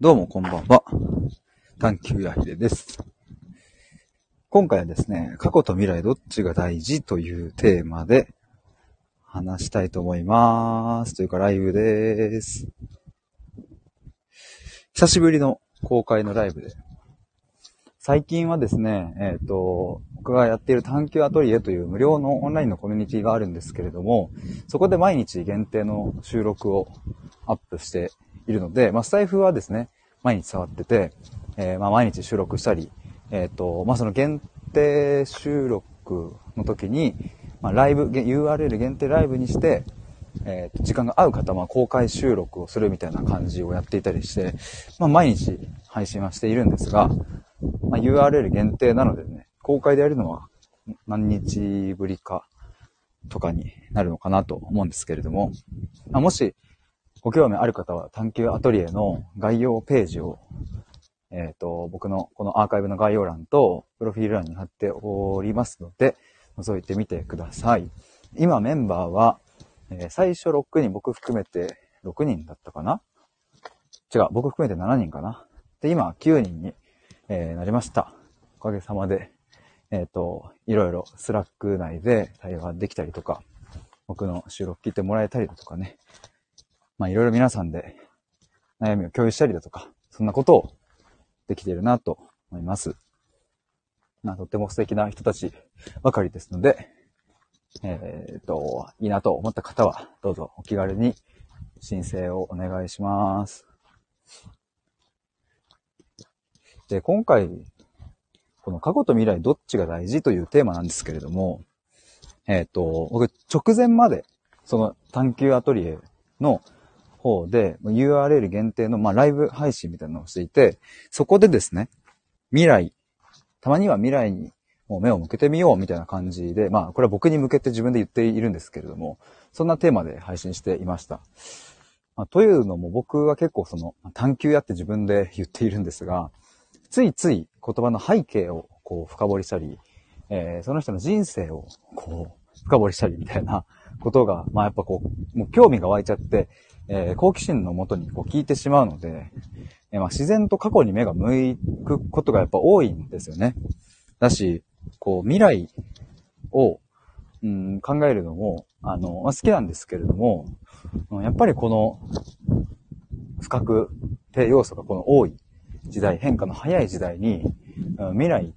どうもこんばんは。探求やひでです。今回はですね、過去と未来どっちが大事というテーマで話したいと思います。というかライブです。久しぶりの公開のライブで。最近はですね、えっ、と、僕がやっている探求アトリエという無料のオンラインのコミュニティがあるんですけれども、そこで毎日限定の収録をアップしているので、まあ、スタイフはですね、毎日触ってて、えーまあ、毎日収録したり、えっ、と、まあ、その限定収録の時に、まあ、ライブ、URL 限定ライブにして、えーと時間が合う方は公開収録をするみたいな感じをやっていたりして、まあ、毎日配信はしているんですが、まあ、URL 限定なのでね、公開でやるのは何日ぶりかとかになるのかなと思うんですけれども、まあ、もしご興味ある方は探求アトリエの概要ページを、えっ、と、僕のこのアーカイブの概要欄とプロフィール欄に貼っておりますので、覗いてみてください。今メンバーは、えー最初6人、僕含めて6人だったかな？違う、僕含めて7人かな？で、今9人に、えーなりました。おかげさまで、えっ、と、いろいろ Slack 内で対話できたりとか、僕の収録聞いてもらえたりだとかね、まあいろいろ皆さんで悩みを共有したりだとか、そんなことをできているなと思います。まあとっても素敵な人たちばかりですので、えっ、と、いいなと思った方は、どうぞお気軽に申請をお願いします。で、今回、この過去と未来どっちが大事というテーマなんですけれども、えっ、と、僕直前まで、その探求アトリエの方で URL 限定の、まあ、ライブ配信みたいなのをしていて、そこでですね、未来、たまには未来にもう目を向けてみようみたいな感じで、まあ、これは僕に向けて自分で言っているんですけれども、そんなテーマで配信していました。まあ、というのも僕は結構その探求やって自分で言っているんですが、ついつい言葉の背景をこう深掘りしたり、えーその人の人生をこう深掘りしたりみたいなことが、まあやっぱこう、もう興味が湧いちゃって、えー好奇心のもとにこう聞いてしまうので、えーまあ自然と過去に目が向くことがやっぱ多いんですよね。だし、こう未来を、うん、考えるのも、あの、まあ、好きなんですけれども、やっぱりこの不確定要素がこの多い時代、変化の早い時代に、うん未来、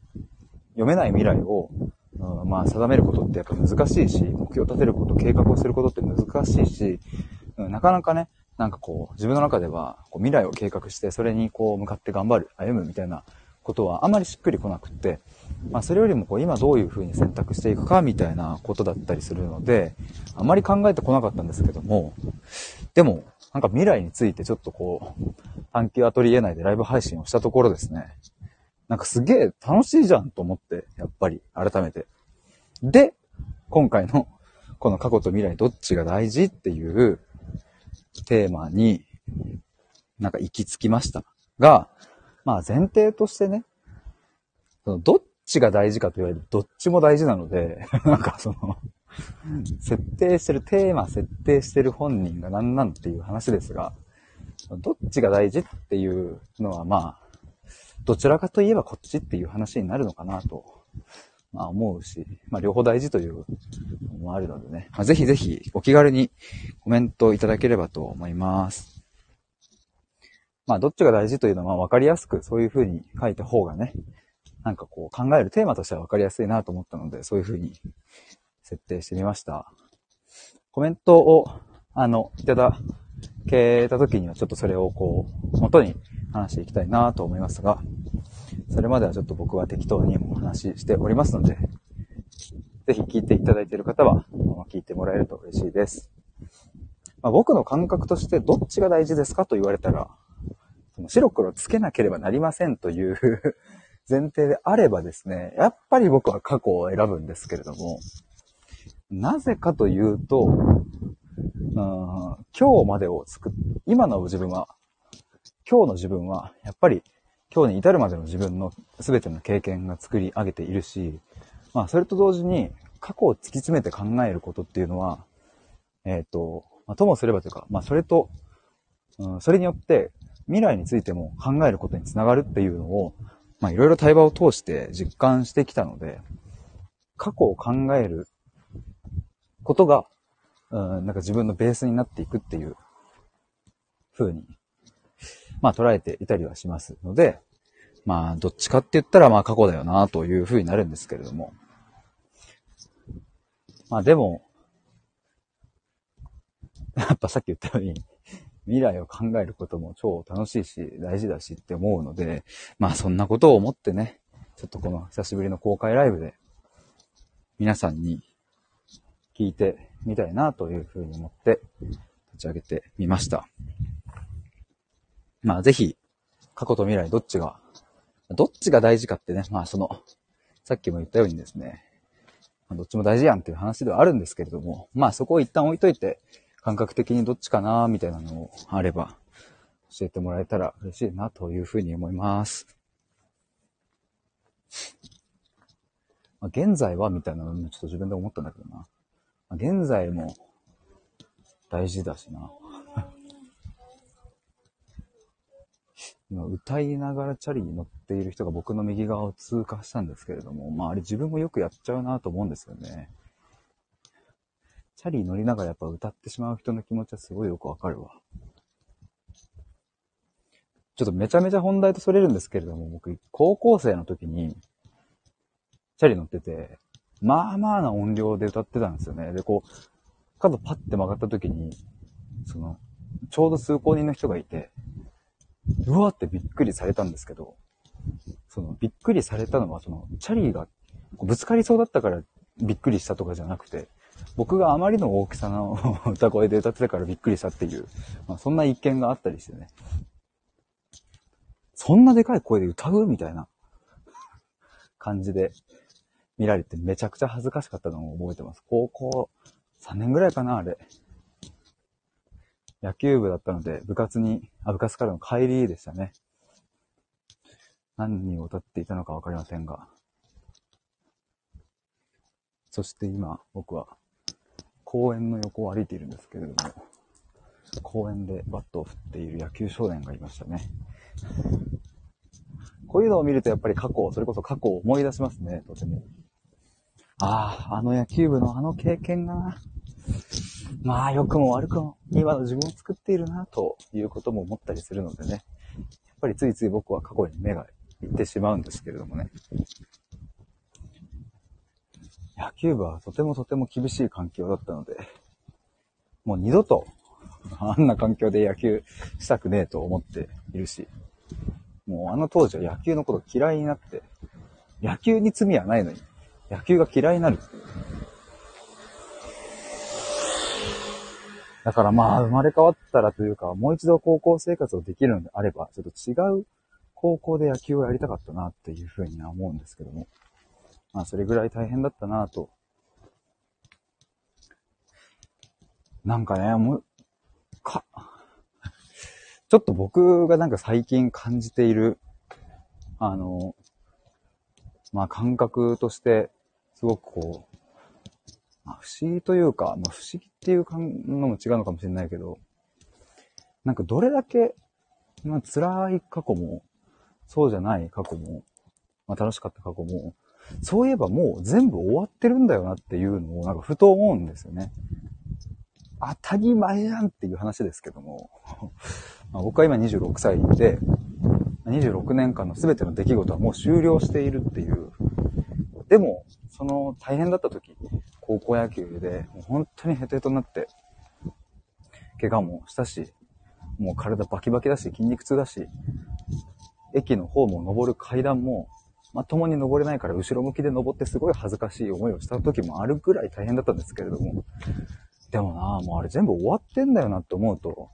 読めない未来を、うんまあ、定めることってやっぱ難しいし、目標を立てること、計画をすることって難しいし、うんなかなかね、なんかこう、自分の中では、こう未来を計画して、それにこう、向かって頑張る、歩むみたいなことはあまりしっくりこなくって、まあ、それよりもこう、今どういうふうに選択していくか、みたいなことだったりするので、あまり考えてこなかったんですけども、でも、なんか未来についてちょっとこう、探求アトリエ内でライブ配信をしたところですね。なんかすげえ楽しいじゃんと思って、やっぱり改めて。で、今回のこの過去と未来どっちが大事っていうテーマになんか行き着きました。が、まあ前提としてね、そのどっちが大事かと言われるとどっちも大事なので、なんかその、設定してる、テーマ設定してる本人が何なんっていう話ですが、どっちが大事っていうのはまあ、どちらかといえばこっちっていう話になるのかなと、まあ思うし、まあ両方大事というのもあるのでね、まあ、ぜひぜひお気軽にコメントいただければと思います。まあどっちが大事というのは分かりやすくそういう風に書いた方がね、なんかこう考えるテーマとしては分かりやすいなと思ったので、そういう風に設定してみました。コメントを、あの、いただけた時にはちょっとそれをこう、元に話していきたいなと思いますが、それまではちょっと僕は適当にお話ししておりますので、ぜひ聞いていただいている方は、聞いてもらえると嬉しいです。まあ、僕の感覚としてどっちが大事ですかと言われたら、その白黒つけなければなりませんという 前提であればですね、やっぱり僕は過去を選ぶんですけれども、なぜかというと、うん今日までを作っ、今の自分は、今日の自分は、やっぱり今日に至るまでの自分の全ての経験が作り上げているし、まあそれと同時に過去を突き詰めて考えることっていうのは、えっ、と、まあ、ともすればというか、まあそれと、うん、それによって未来についても考えることにつながるっていうのを、まあいろいろ対話を通して実感してきたので、過去を考えることが、うん、なんか自分のベースになっていくっていう風に、まあ捉えていたりはしますので、まあどっちかって言ったらまあ過去だよなという風になるんですけれども。まあでも、やっぱさっき言ったように、未来を考えることも超楽しいし、大事だしって思うので、まあそんなことを思ってね、ちょっとこの久しぶりの公開ライブで、皆さんに聞いてみたいなというふうに思って立ち上げてみました。まあぜひ、過去と未来どっちが、どっちが大事かってね、まあその、さっきも言ったようにですね、どっちも大事やんっていう話ではあるんですけれども、まあそこを一旦置いといて、感覚的にどっちかなみたいなのをあれば教えてもらえたら嬉しいなというふうに思います。ま、現在はみたいなのもちょっと自分で思ったんだけどな。現在も大事だしな。今歌いながらチャリに乗っている人が僕の右側を通過したんですけれども、まああれ自分もよくやっちゃうなと思うんですよね。チャリ乗りながらやっぱ歌ってしまう人の気持ちはすごいよくわかるわ。ちょっとめちゃめちゃ本題とそれるんですけれども、僕、高校生の時に、チャリ乗ってて、まあまあな音量で歌ってたんですよね。で、こう、角パッて曲がった時に、その、ちょうど通行人の人がいて、うわってびっくりされたんですけど、その、びっくりされたのは、その、チャリーがぶつかりそうだったからびっくりしたとかじゃなくて、僕があまりの大きさの歌声で歌ってたからびっくりしたっていう、まあ、そんな一見があったりしてね。そんなでかい声で歌うみたいな感じで見られてめちゃくちゃ恥ずかしかったのを覚えてます。高校3年ぐらいかな、あれ。野球部だったので、部活に、あ、部活からの帰りでしたね。何人を歌っていたのかわかりませんが。そして今、僕は公園の横を歩いているんですけれども、公園でバットを振っている野球少年がいましたね。こういうのを見るとやっぱり過去、それこそ過去を思い出しますね、とても。ああ、あの野球部のあの経験が、まあ良くも悪くも今の自分を作っているな、ということも思ったりするのでね。やっぱりついつい僕は過去に目がいってしまうんですけれどもね。野球部はとてもとても厳しい環境だったので、もう二度とあんな環境で野球したくねえと思っているし、もうあの当時は野球のこと嫌いになって、野球に罪はないのに、野球が嫌いになる。だからまあ生まれ変わったらというか、もう一度高校生活をできるのであれば、ちょっと違う高校で野球をやりたかったなっていうふうには思うんですけども。まあ、それぐらい大変だったなと。なんかね、もう、か、ちょっと僕がなんか最近感じている、あの、まあ感覚として、すごくこう、まあ、不思議というか、まあ不思議っていうのも違うのかもしれないけど、なんかどれだけ、まあ辛い過去も、そうじゃない過去も、まあ楽しかった過去も、そういえばもう全部終わってるんだよなっていうのをなんかふと思うんですよね。当たり前やんっていう話ですけども ま僕は今26歳で、26年間の全ての出来事はもう終了しているっていう。でも、その大変だった時、高校野球でもう本当にヘトヘトになって、怪我もしたし、もう体バキバキだし、筋肉痛だし、駅のホームを登る階段もまともに登れないから後ろ向きで登ってすごい恥ずかしい思いをした時もあるぐらい大変だったんですけれども。でもなもうあれ全部終わってんだよなって思うと、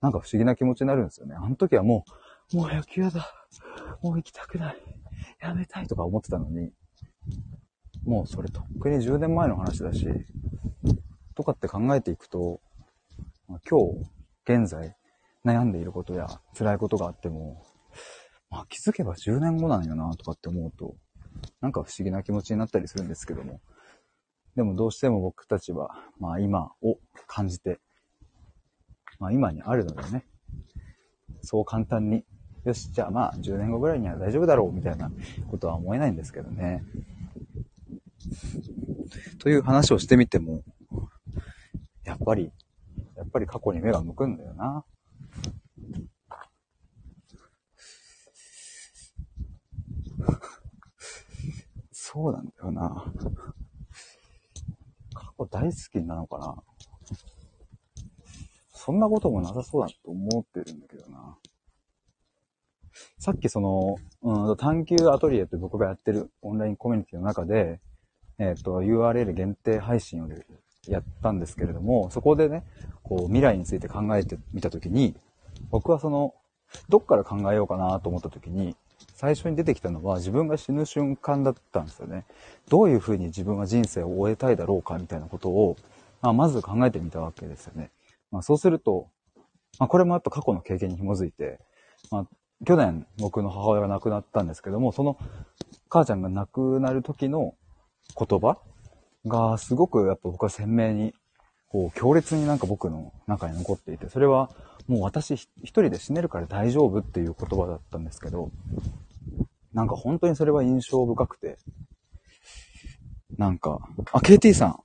なんか不思議な気持ちになるんですよね。あの時はもう、もう野球だ。もう行きたくない。やめたいとか思ってたのに、もうそれとっくに10年前の話だし、とかって考えていくと、今日、現在、悩んでいることや辛いことがあっても、まあ気づけば10年後なんよなとかって思うと、なんか不思議な気持ちになったりするんですけども。でもどうしても僕たちは、まあ今を感じて、まあ今にあるのでね、そう簡単に、よし、じゃあまあ10年後ぐらいには大丈夫だろうみたいなことは思えないんですけどね。という話をしてみても、やっぱり、やっぱり過去に目が向くんだよな。そうなんだよな。過去大好きなのかな。そんなこともなさそうだと思ってるんだけどな。さっきその、うん、探求アトリエって僕がやってるオンラインコミュニティの中で、えっ、ー、と、URL 限定配信をやったんですけれども、そこでね、こう、未来について考えてみたときに、僕はその、どっから考えようかなと思ったときに、最初に出てきたのは自分が死ぬ瞬間だったんですよね。どういうふうに自分は人生を終えたいだろうかみたいなことを、まあ、まず考えてみたわけですよね。まあ、そうすると、まあ、これもやっぱ過去の経験に紐づいて、まあ、去年僕の母親が亡くなったんですけども、その母ちゃんが亡くなる時の言葉がすごくやっぱ僕は鮮明に、こう強烈になんか僕の中に残っていて、それはもう私一人で死ねるから大丈夫っていう言葉だったんですけど、なんか本当にそれは印象深くて、なんか、あ、KT さん、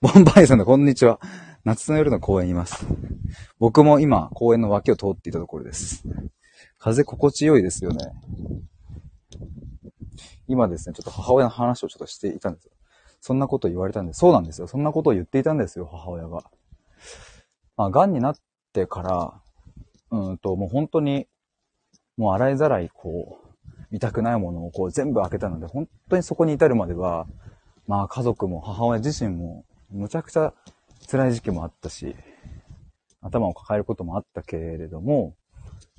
ボンバイさんだ、こんにちは。夏の夜の公園にいます。僕も今、公園の脇を通っていたところです。風心地よいですよね。今ですね、ちょっと母親の話をちょっとしていたんですよ。そんなこと言われたんで、そうなんですよ。そんなことを言っていたんですよ、母親が。まあ、癌になってから、うんと、もう本当に、もう洗いざらい、こう、見たくないものをこう全部開けたので、本当にそこに至るまでは、まあ家族も母親自身も、むちゃくちゃ辛い時期もあったし、頭を抱えることもあったけれども、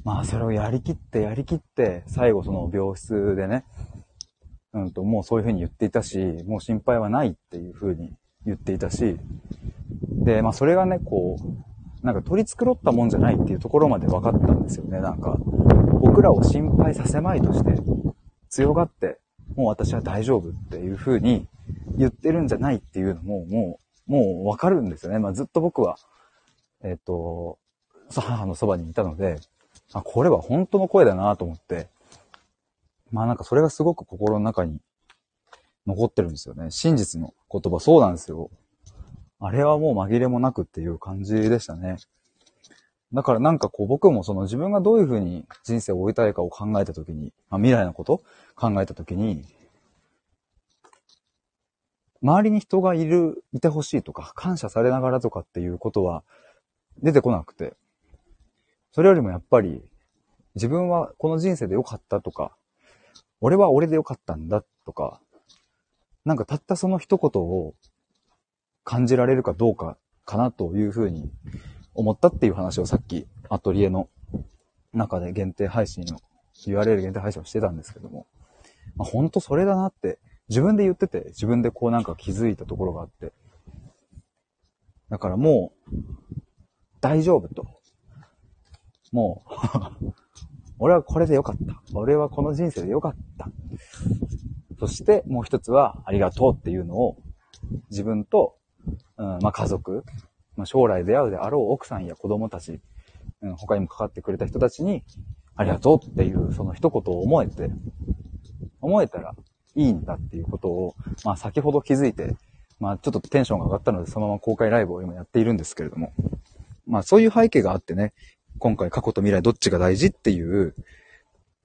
まあそれをやりきってやりきって、最後その病室でね、うんと、もうそういうふうに言っていたし、もう心配はないっていうふうに言っていたし、で、まあそれがね、こう、なんか取り繕ったもんじゃないっていうところまで分かったんですよね。なんか、僕らを心配させまいとして、強がって、もう私は大丈夫っていうふうに言ってるんじゃないっていうのも、もう、もう分かるんですよね。まあずっと僕は、えっ、ー、と、母のそばにいたので、あ、これは本当の声だなと思って、まあなんかそれがすごく心の中に残ってるんですよね。真実の言葉、そうなんですよ。あれはもう紛れもなくっていう感じでしたね。だからなんかこう僕もその自分がどういうふうに人生を終えたいかを考えたときに、まあ、未来のこと考えたときに、周りに人がいる、いてほしいとか、感謝されながらとかっていうことは出てこなくて、それよりもやっぱり、自分はこの人生で良かったとか、俺は俺で良かったんだとか、なんかたったその一言を感じられるかどうかかなというふうに思ったっていう話をさっきアトリエの中で限定配信の URL 限定配信をしてたんですけども、まあ、ほんとそれだなって自分で言ってて自分でこうなんか気づいたところがあって、だからもう大丈夫と。もう 俺はこれでよかった。俺はこの人生でよかった。そしてもう一つはありがとうっていうのを自分と、うん、まあ家族、まあ、将来出会うであろう奥さんや子供たち、うん、他にもかかってくれた人たちにありがとうっていうその一言を思えて、思えたらいいんだっていうことを、まあ先ほど気づいて、まあちょっとテンションが上がったのでそのまま公開ライブを今やっているんですけれども、まあそういう背景があってね、今回過去と未来どっちが大事っていう、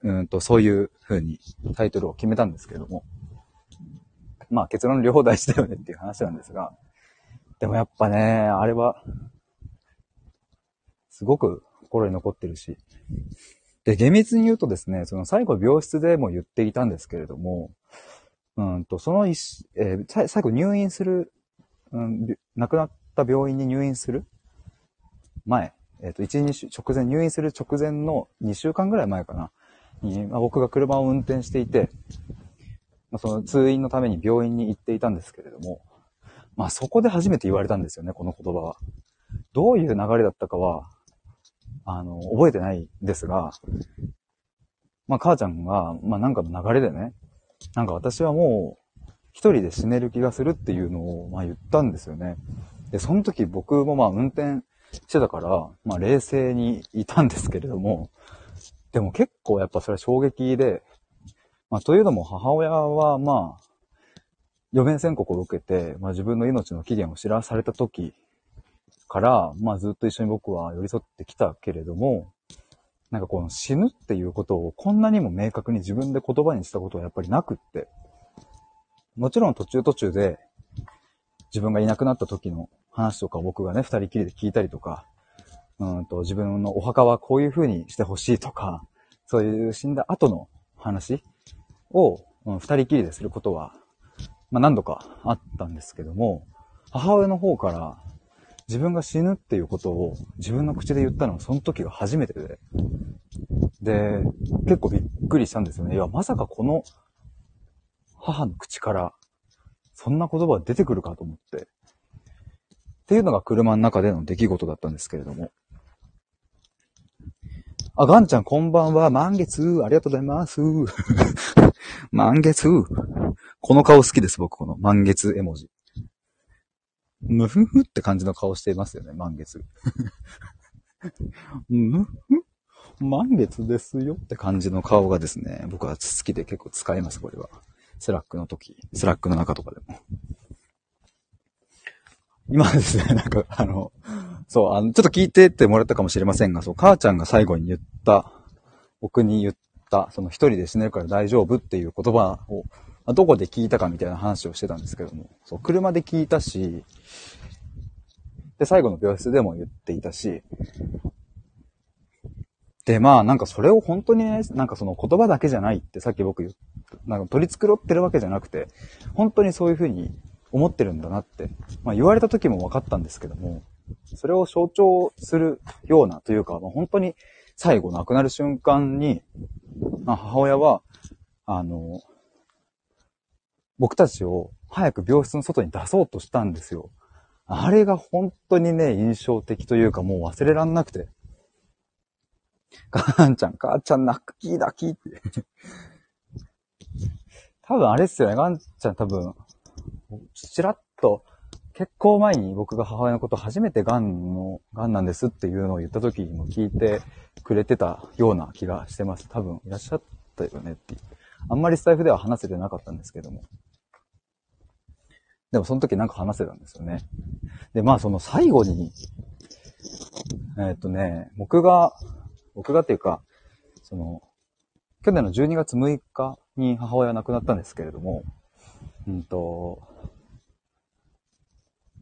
うんと、そういう風にタイトルを決めたんですけれども。まあ結論両方大事だよねっていう話なんですが、でもやっぱね、あれは、すごく心に残ってるし。で、厳密に言うとですね、その最後病室でも言っていたんですけれども、うんと、その一、えー、最後入院する、うん、亡くなった病院に入院する前、えっ、ー、と、1、2週直前、入院する直前の2週間ぐらい前かな、に、まあ、僕が車を運転していて、まあ、その通院のために病院に行っていたんですけれども、まあそこで初めて言われたんですよね、この言葉は。どういう流れだったかは、あの、覚えてないんですが、まあ母ちゃんが、まあなんかの流れでね、なんか私はもう一人で死ねる気がするっていうのを、まあ言ったんですよね。で、その時僕もまあ運転してたから、まあ冷静にいたんですけれども、でも結構やっぱそれは衝撃で、まあというのも母親はまあ、予免宣告を受けて、まあ自分の命の期限を知らされた時から、まあずっと一緒に僕は寄り添ってきたけれども、なんかこの死ぬっていうことをこんなにも明確に自分で言葉にしたことはやっぱりなくって。もちろん途中途中で自分がいなくなった時の話とかを僕がね、二人きりで聞いたりとか、うんと自分のお墓はこういう風にしてほしいとか、そういう死んだ後の話を、うん、二人きりですることは、まあ何度かあったんですけども、母親の方から自分が死ぬっていうことを自分の口で言ったのはその時が初めてで、で、結構びっくりしたんですよね。いや、まさかこの母の口からそんな言葉が出てくるかと思って。っていうのが車の中での出来事だったんですけれども。あ、ガンちゃんこんばんは。満月。ありがとうございます。満月。この顔好きです、僕、この満月絵文字。むふふって感じの顔していますよね、満月。むふ満月ですよって感じの顔がですね、僕は好きで結構使います、これは。 Slack の時、 Slack の中とかでも。今ですね、なんか、あの、そう、あの、ちょっと聞いてってもらったかもしれませんが、そう、母ちゃんが最後に言った、僕に言った、その一人で死ねるから大丈夫っていう言葉を、どこで聞いたかみたいな話をしてたんですけども、そう、車で聞いたし、で、最後の病室でも言っていたし、で、まあ、なんかそれを本当にね、なんかその言葉だけじゃないってさっき僕言った、なんか取り繕ってるわけじゃなくて、本当にそういうふうに思ってるんだなって、まあ言われた時も分かったんですけども、それを象徴するようなというか、まあ、本当に最後亡くなる瞬間に、まあ、母親は、あの、僕たちを早く病室の外に出そうとしたんですよ。あれが本当にね、印象的というかもう忘れらんなくて。母ちゃん、母ちゃん、泣き泣きって。多分あれっすよね、ガンちゃん多分、ちらっと、結構前に僕が母親のこと初めてガンの、ガンなんですっていうのを言った時にも聞いてくれてたような気がしてます。多分いらっしゃったよねって。あんまりスタイフでは話せてなかったんですけども。でもその時なんか話せたんですよね。で、まあその最後に、えーっとね、僕が、僕がっていうか、その、去年の12月6日に母親亡くなったんですけれども、うんと、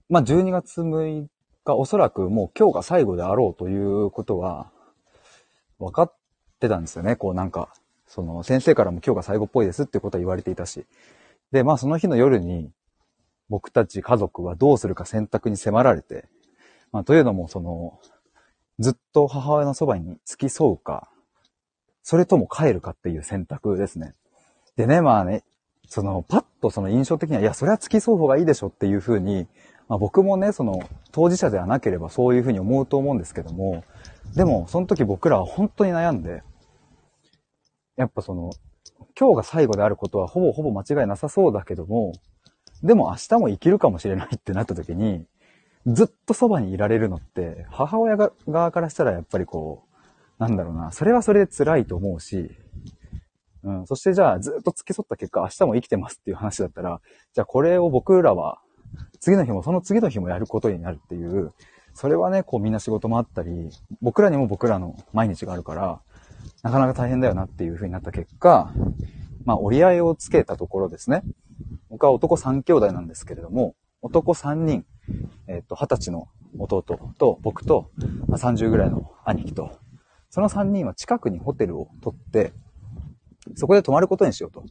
まあ、12月6日、おそらくもう今日が最後であろうということは、分かってたんですよね。こうなんか、その先生からも今日が最後っぽいですってことは言われていたし。で、まあその日の夜に、僕たち家族はどうするか選択に迫られて、まあというのもその、ずっと母親のそばに付き添うか、それとも帰るかっていう選択ですね。でね、まあね、その、パッとその印象的には、いや、それは付き添う方がいいでしょっていうふうに、まあ僕もね、その、当事者ではなければそういうふうに思うと思うんですけども、でも、その時僕らは本当に悩んで、やっぱその、今日が最後であることはほぼほぼ間違いなさそうだけども、でも明日も生きるかもしれないってなった時に、ずっとそばにいられるのって、母親が側からしたらやっぱりこう、なんだろうな、それはそれで辛いと思うし、うん、そしてじゃあずっと付き添った結果明日も生きてますっていう話だったら、じゃあこれを僕らは次の日もその次の日もやることになるっていう、それはね、こうみんな仕事もあったり、僕らにも僕らの毎日があるから、なかなか大変だよなっていう風になった結果、まあ折り合いをつけたところですね。僕は男3兄弟なんですけれども、男3人、えっ、と、20歳の弟と僕と、まあ、30ぐらいの兄貴と、その3人は近くにホテルを取って、そこで泊まることにしようと。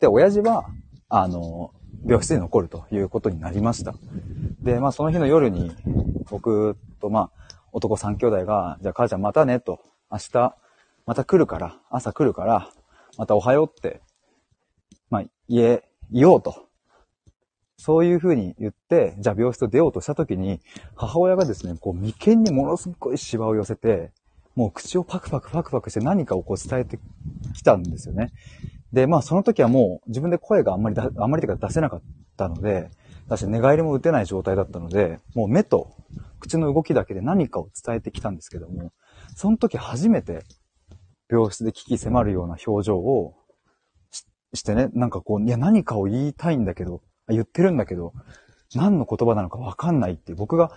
で、親父は、あの、病室に残るということになりました。で、まあその日の夜に、僕とまあ、男3兄弟が、じゃあ母ちゃんまたねと、明日、また来るから、朝来るから、またおはようって、まあ、家、言おうと。そういう風に言って、じゃあ病室を出ようとした時に、母親がですね、こう眉間にものすごいシワを寄せて、もう口をパクパクパクパクして何かをこう伝えてきたんですよね。で、まあその時はもう自分で声があんまりだ、あんまりというか出せなかったので、だし寝返りも打てない状態だったので、もう目と口の動きだけで何かを伝えてきたんですけども、その時初めて病室で危機迫るような表情をしてね、なんかこう、いや何かを言いたいんだけど、言ってるんだけど、何の言葉なのかわかんないって僕が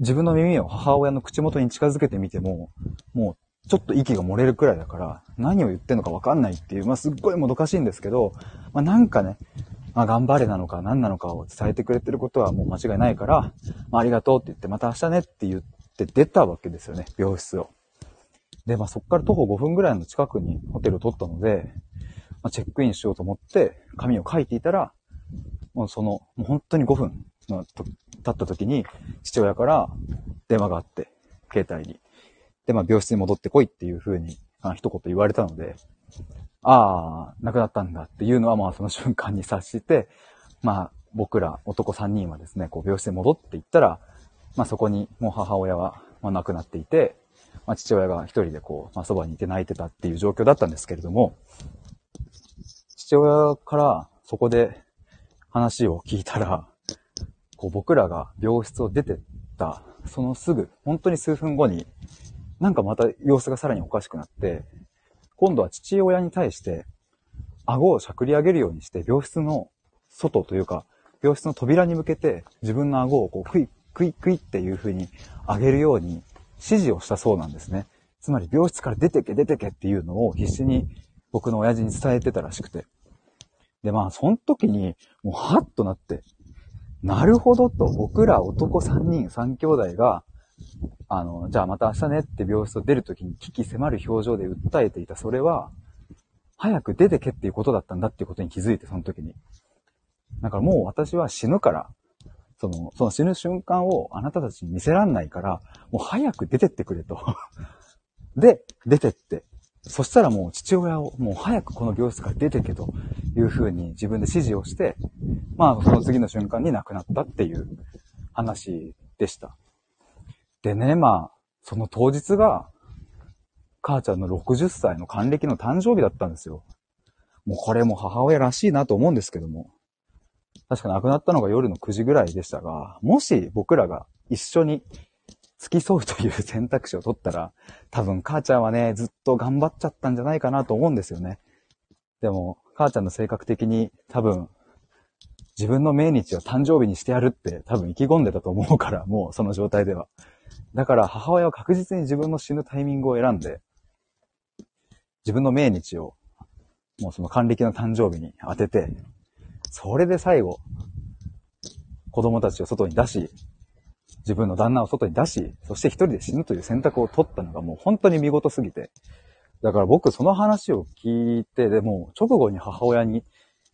自分の耳を母親の口元に近づけてみても、もうちょっと息が漏れるくらいだから、何を言ってんのかわかんないっていう、まあすっごいもどかしいんですけど、まあなんかね、まあ頑張れなのか何なのかを伝えてくれてることはもう間違いないから、まあありがとうって言ってまた明日ねって言って出たわけですよね、病室を。で、まあそっから徒歩5分ぐらいの近くにホテルを取ったので、まあ、チェックインしようと思って紙を書いていたら、もうその、もう本当に5分の経った時に父親から電話があって、携帯に。で、まあ病室に戻ってこいっていう風に、あ一言言われたので、ああ、亡くなったんだっていうのはまあその瞬間に察して、まあ僕ら男3人はですね、こう病室に戻っていったら、まあそこにもう母親はまあ亡くなっていて、まあ父親が一人でこう、まあそばにいて泣いてたっていう状況だったんですけれども、父親からそこで話を聞いたら、こう僕らが病室を出てった、そのすぐ、本当に数分後に、なんかまた様子がさらにおかしくなって、今度は父親に対して、顎をしゃくり上げるようにして、病室の外というか、病室の扉に向けて自分の顎をこうクイックイックイっていう風に上げるように指示をしたそうなんですね。つまり病室から出てけ出てけっていうのを必死に僕の親父に伝えてたらしくて。で、まあ、その時に、もう、はっとなって、なるほどと、僕ら男3人、3兄弟が、あの、じゃあまた明日ねって病室を出る時に危機迫る表情で訴えていた、それは、早く出てけっていうことだったんだっていうことに気づいて、その時に。だからもう私は死ぬから、その、その死ぬ瞬間をあなたたちに見せらんないから、もう早く出てってくれと。で、出てって、そしたらもう父親をもう早くこの病室から出てけというふうに自分で指示をして、まあその次の瞬間に亡くなったっていう話でした。でね、まあ、その当日が、母ちゃんの60歳の還暦の誕生日だったんですよ。もうこれも母親らしいなと思うんですけども。確か亡くなったのが夜の9時ぐらいでしたが、もし僕らが一緒に付き添うという選択肢を取ったら、多分母ちゃんはね、ずっと頑張っちゃったんじゃないかなと思うんですよね。でも、母ちゃんの性格的に多分、自分の命日を誕生日にしてやるって多分意気込んでたと思うから、もうその状態では。だから母親は確実に自分の死ぬタイミングを選んで、自分の命日を、もうその還暦の誕生日に当てて、それで最後、子供たちを外に出し、自分の旦那を外に出し、そして一人で死ぬという選択を取ったのがもう本当に見事すぎて。だから僕その話を聞いて、でも直後に母親に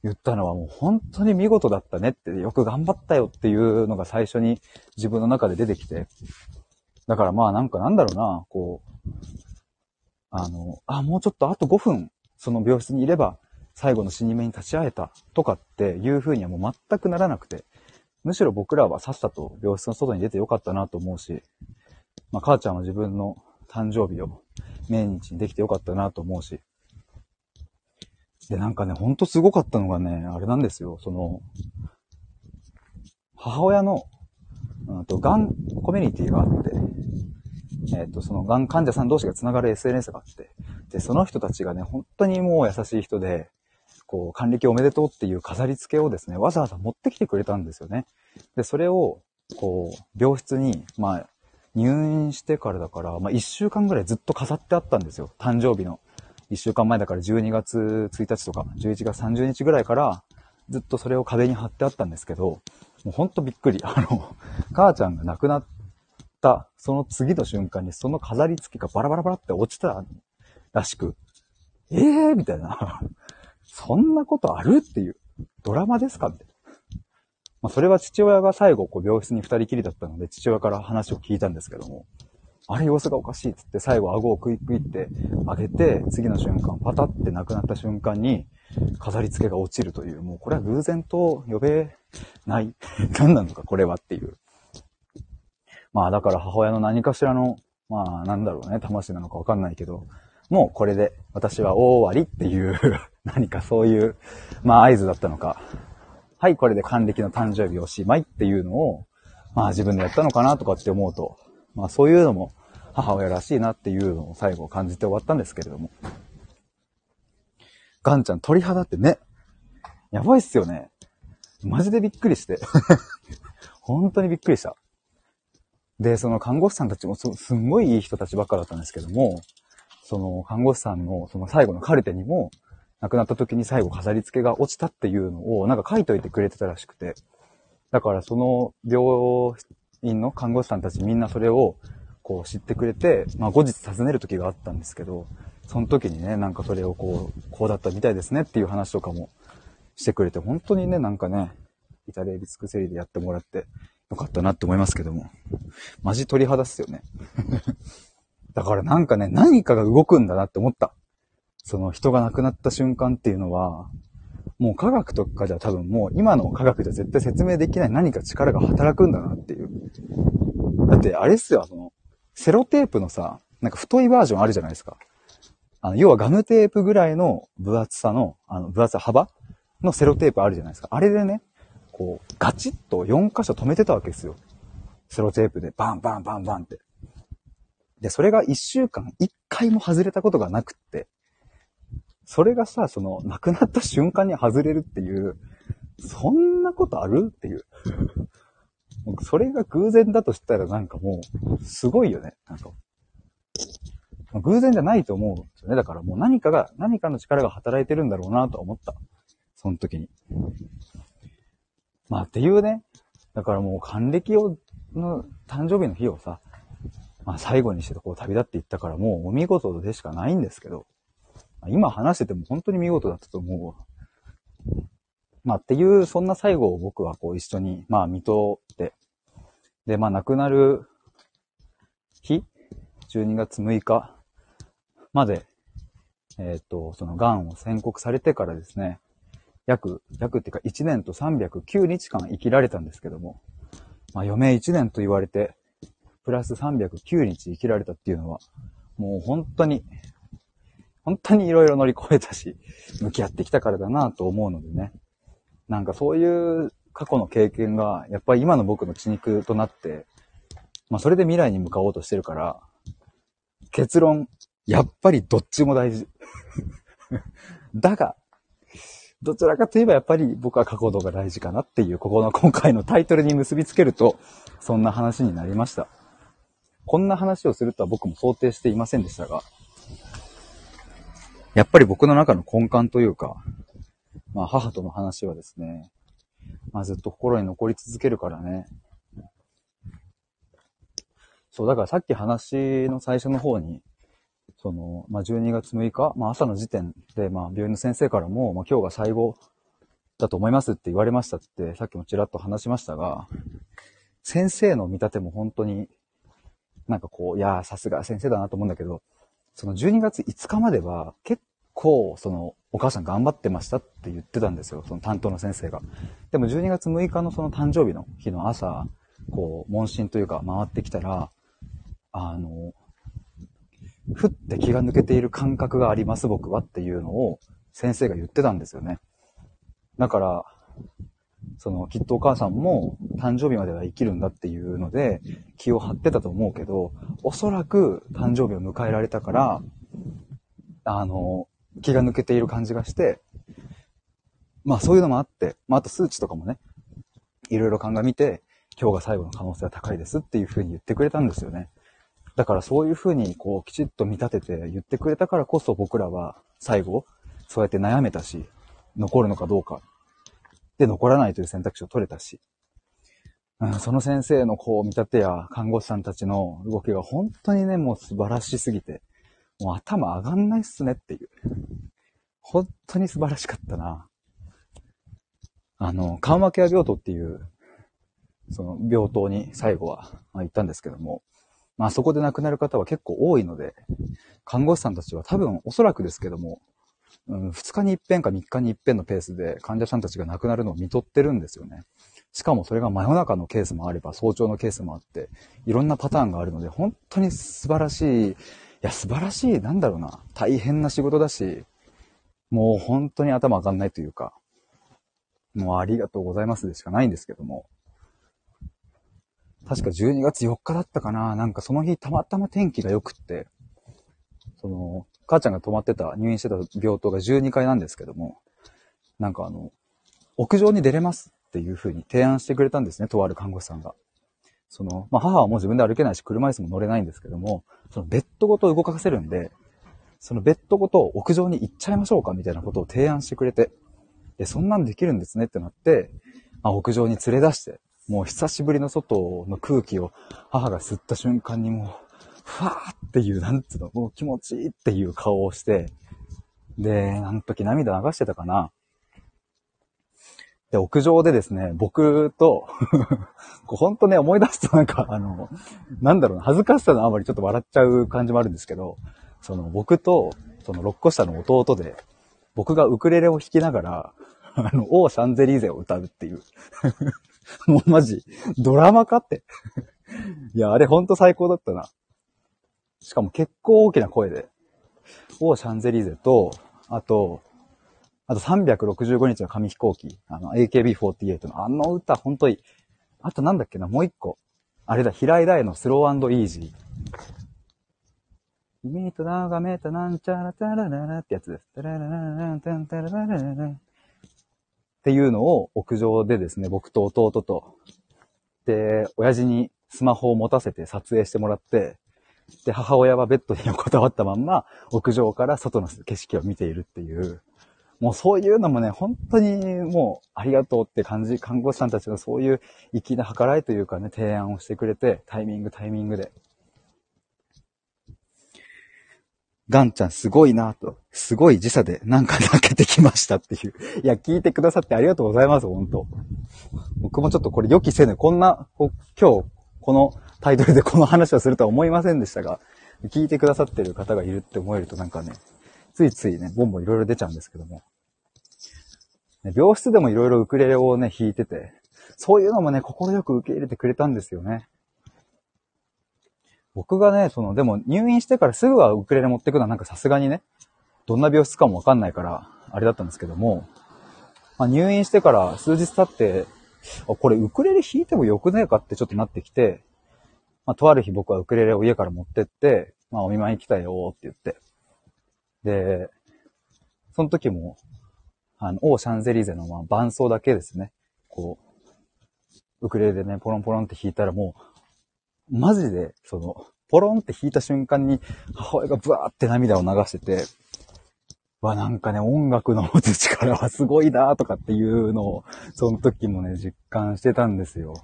言ったのはもう本当に見事だったねって、よく頑張ったよっていうのが最初に自分の中で出てきて。だからまあなんかなんだろうな、こう、あの、あ、もうちょっとあと5分その病室にいれば最後の死に目に立ち会えたとかっていう風にはもう全くならなくて。むしろ僕らはさっさと病室の外に出てよかったなと思うし、まあ、母ちゃんは自分の誕生日を命日にできてよかったなと思うし。で、なんかね、ほんとすごかったのがね、あれなんですよ。その、母親の、うんと、ガンコミュニティがあって、えっ、ー、と、その、ガン患者さん同士が繋がる SNS があって、で、その人たちがね、本当にもう優しい人で、こう、還暦おめでとうっていう飾り付けをですね、わざわざ持ってきてくれたんですよね。で、それを、こう、病室に、まあ、入院してからだから、まあ、1週間ぐらいずっと飾ってあったんですよ。誕生日の。1週間前だから12月1日とか、11月30日ぐらいから、ずっとそれを壁に貼ってあったんですけど、もうほんとびっくり。あの、母ちゃんが亡くなったその次の瞬間にその飾り付けがバラバラバラって落ちたらしく、ええー、みたいな。そんなことあるっていう。ドラマですかみたいな。まあ、それは父親が最後、こう、病室に二人きりだったので、父親から話を聞いたんですけども、あれ様子がおかしいっつって、最後顎をクイックイって上げて、次の瞬間、パタって亡くなった瞬間に、飾り付けが落ちるという、もうこれは偶然と呼べない。何なのか、これはっていう。まあだから母親の何かしらの、まあなんだろうね、魂なのかわかんないけど、もうこれで私は大終わりっていう 何かそういう、まあ合図だったのか、はい、これで還暦の誕生日おしまいっていうのを、まあ自分でやったのかなとかって思うと、まあそういうのも母親らしいなっていうのを最後感じて終わったんですけれども。ガンちゃん鳥肌ってね、やばいっすよね。マジでびっくりして。本当にびっくりした。で、その看護師さんたちもすすんごいいい人たちばっかだったんですけども、その看護師さんのその最後のカルテにも、亡くなった時に最後飾り付けが落ちたっていうのをなんか書いといてくれてたらしくて、だからその病院の看護師さんたちみんなそれをこう知ってくれて、まあ後日訪ねる時があったんですけど、その時にね、なんかそれをこう、こうだったみたいですねっていう話とかもしてくれて、本当にね、なんかね、至れり尽くせりでやってもらってよかったなって思いますけども。マジ鳥肌っすよね。だからなんかね、何かが動くんだなって思った。その人が亡くなった瞬間っていうのは、もう科学とかじゃ多分もう今の科学じゃ絶対説明できない何か力が働くんだなっていう。だってあれっすよ、その、セロテープのさ、なんか太いバージョンあるじゃないですか。あの、要はガムテープぐらいの分厚さの、あの、分厚さ幅のセロテープあるじゃないですか。あれでね、こう、ガチッと4箇所止めてたわけですよ。セロテープでバンバンバンバンって。で、それが1週間1回も外れたことがなくって、それがさ、その、亡くなった瞬間に外れるっていう、そんなことあるっていう。それが偶然だとしたらなんかもう、すごいよね。なんか。偶然じゃないと思うんですよね。だからもう何かが、何かの力が働いてるんだろうなと思った。その時に。まあっていうね。だからもう還暦を、の誕生日の日をさ、まあ最後にしてこう旅立っていったからもうお見事でしかないんですけど、今話してても本当に見事だったと思うわ。まあっていう、そんな最後を僕はこう一緒に、まあ見とって、で、まあ亡くなる日 ?12 月6日まで、えっ、ー、と、その癌を宣告されてからですね、約、約っていうか1年と309日間生きられたんですけども、まあ余命1年と言われて、プラス309日生きられたっていうのは、もう本当に、本当に色々乗り越えたし、向き合ってきたからだなと思うのでね。なんかそういう過去の経験が、やっぱり今の僕の血肉となって、まあそれで未来に向かおうとしてるから、結論、やっぱりどっちも大事。だが、どちらかといえばやっぱり僕は過去度が大事かなっていう、ここの今回のタイトルに結びつけると、そんな話になりました。こんな話をするとは僕も想定していませんでしたが、やっぱり僕の中の根幹というか、まあ母との話はですね、まあずっと心に残り続けるからね。そう、だからさっき話の最初の方に、その、まあ、12月6日、まあ、朝の時点で、まあ、病院の先生からも、まあ、今日が最後だと思いますって言われましたって、さっきもちらっと話しましたが、先生の見立ても本当に、なんかこう、いやさすが先生だなと思うんだけど、その12月5日までは、結構、その、お母さん頑張ってましたって言ってたんですよ、その担当の先生が。でも12月6日のその誕生日の日の朝、こう、問診というか回ってきたら、あの、ふって気が抜けている感覚があります、僕はっていうのを先生が言ってたんですよね。だから、その、きっとお母さんも誕生日までは生きるんだっていうので気を張ってたと思うけど、おそらく誕生日を迎えられたから、あの、気が抜けている感じがして、まあそういうのもあって、まああと数値とかもね、いろいろ鑑みて、今日が最後の可能性は高いですっていうふうに言ってくれたんですよね。だからそういうふうに、こう、きちっと見立てて言ってくれたからこそ僕らは最後、そうやって悩めたし、残るのかどうか。で、残らないという選択肢を取れたし。うん、その先生のこう見立てや看護師さんたちの動きが本当にね、もう素晴らしすぎて、もう頭上がんないっすねっていう。本当に素晴らしかったな。あの、緩和ケア病棟っていう、その病棟に最後は行ったんですけども、まあそこで亡くなる方は結構多いので、看護師さんたちは多分おそらくですけども、うん、2日に一遍か3日に一遍のペースで患者さんたちが亡くなるのを見とってるんですよね。しかもそれが真夜中のケースもあれば早朝のケースもあって、いろんなパターンがあるので、本当に素晴らしい、いや素晴らしい、なんだろうな、大変な仕事だし、もう本当に頭上がんないというか、もうありがとうございますでしかないんですけども。確か12月4日だったかな。なんかその日たまたま天気が良くって、その、母ちゃんが泊まってた、入院してた病棟が12階なんですけども、なんかあの、屋上に出れますっていう風に提案してくれたんですね、とある看護師さんが。その、まあ、母はもう自分で歩けないし、車椅子も乗れないんですけども、そのベッドごと動かせるんで、そのベッドごと屋上に行っちゃいましょうかみたいなことを提案してくれて、で、そんなんできるんですねってなって、まあ、屋上に連れ出して、もう久しぶりの外の空気を母が吸った瞬間にも、ふわーっていう、なんつうの、もう気持ちいいっていう顔をして、で、あの時涙流してたかな。で、屋上でですね、僕と こうほんとね、思い出すとなんか、あの、なんだろうな、恥ずかしさのあまりちょっと笑っちゃう感じもあるんですけど、その僕と、その6個下の弟で、僕がウクレレを弾きながら、あの、オーシャンゼリーゼを歌うっていう もうマジ、ドラマかっていや、あれほんと最高だったな。しかも結構大きな声で。オーシャンゼリーゼと、あと、あと365日の紙飛行機、あの AKB48 のあの歌ほんといい。あとなんだっけな、もう一個。あれだ、平井大のスローイージー。君と眺めたなんちゃらたらららってやつです。タララララタンタララララっていうのを屋上でですね、僕と弟と、で、親父にスマホを持たせて撮影してもらって、で、母親はベッドに 横たわったまんま、屋上から外の景色を見ているっていう、もうそういうのもね、本当にもうありがとうって感じ、看護師さんたちがそういう粋な計らいというかね、提案をしてくれて、タイミングタイミングで。ガンちゃんすごいなと、すごい時差でなんか泣けてきましたっていう。いや、聞いてくださってありがとうございます、本当僕もちょっとこれ予期せぬ、こんな、今日、このタイトルでこの話をするとは思いませんでしたが、聞いてくださってる方がいるって思えるとなんかね、ついついね、ボンボンいろいろ出ちゃうんですけども。ね、病室でもいろいろウクレレをね、弾いてて、そういうのもね、心よく受け入れてくれたんですよね。僕がね、その、でも入院してからすぐはウクレレ持ってくのはなんかさすがにね、どんな病室かもわかんないから、あれだったんですけども、まあ、入院してから数日経って、あ、これウクレレ弾いてもよくないかってちょっとなってきて、まあ、とある日僕はウクレレを家から持ってって、まあ、お見舞い来たよって言って。で、その時も、あの、オーシャンゼリーゼのまあ伴奏だけですね。こう、ウクレレでね、ポロンポロンって弾いたらもう、マジで、その、ポロンって弾いた瞬間に母親がブワーって涙を流してて、わ、なんかね、音楽の持つ力はすごいなとかっていうのを、その時もね、実感してたんですよ。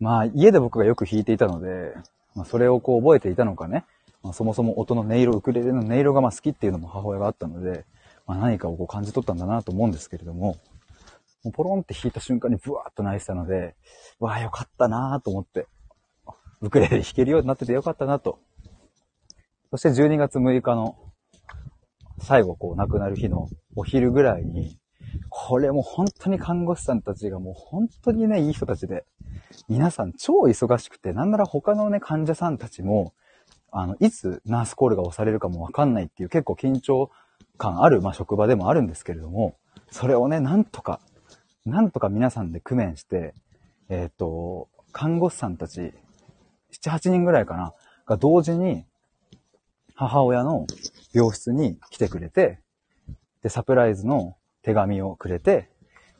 まあ、家で僕がよく弾いていたので、まあ、それをこう覚えていたのかね、まあ、そもそも音の音色、ウクレレの音色がまあ好きっていうのも母親があったので、まあ、何かをこう感じ取ったんだなと思うんですけれども、もうポロンって弾いた瞬間にブワーっと泣いてたので、わあよかったなと思って、ウクレレ弾けるようになっててよかったなと。そして12月6日の最後こう亡くなる日のお昼ぐらいに、これもう本当に看護師さんたちがもう本当にね、いい人たちで、皆さん超忙しくて、なんなら他のね、患者さんたちも、あの、いつナースコールが押されるかもわかんないっていう結構緊張感ある、まあ、職場でもあるんですけれども、それをね、なんとか、なんとか皆さんで工面して、えっ、ー、と、看護師さんたち、7、8人ぐらいかな、が同時に、母親の病室に来てくれて、で、サプライズの手紙をくれて、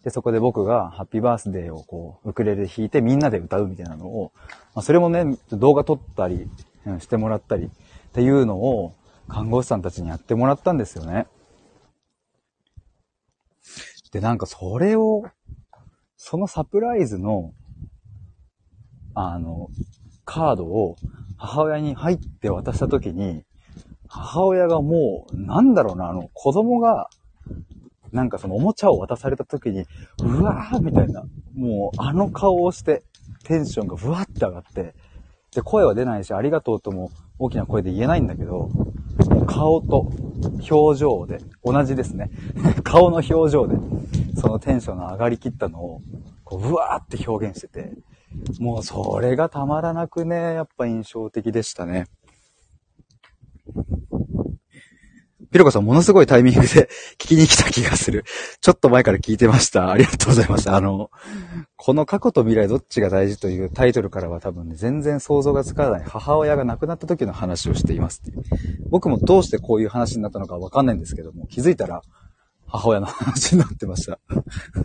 で、そこで僕がハッピーバースデーをこう、ウクレレ弾いてみんなで歌うみたいなのを、まあ、それもね、動画撮ったりしてもらったりっていうのを看護師さんたちにやってもらったんですよね。で、なんかそれを、そのサプライズの、あの、カードを母親に入って渡した時に、母親がもう、なんだろうな、あの、子供が、なんかそのおもちゃを渡された時に、うわーみたいな、もうあの顔をして、テンションがブワーって上がって、で、声は出ないし、ありがとうとも大きな声で言えないんだけど、もう顔と表情で、同じですね。顔の表情で、そのテンションが上がりきったのを、こう、うわーって表現してて、もうそれがたまらなくね、やっぱ印象的でしたね。ピロコさんものすごいタイミングで 聞きに来た気がする。ちょっと前から聞いてました。ありがとうございます。あの、この過去と未来どっちが大事というタイトルからは多分ね、全然想像がつかない母親が亡くなった時の話をしていますってい。僕もどうしてこういう話になったのかわかんないんですけども、気づいたら母親の話になってました。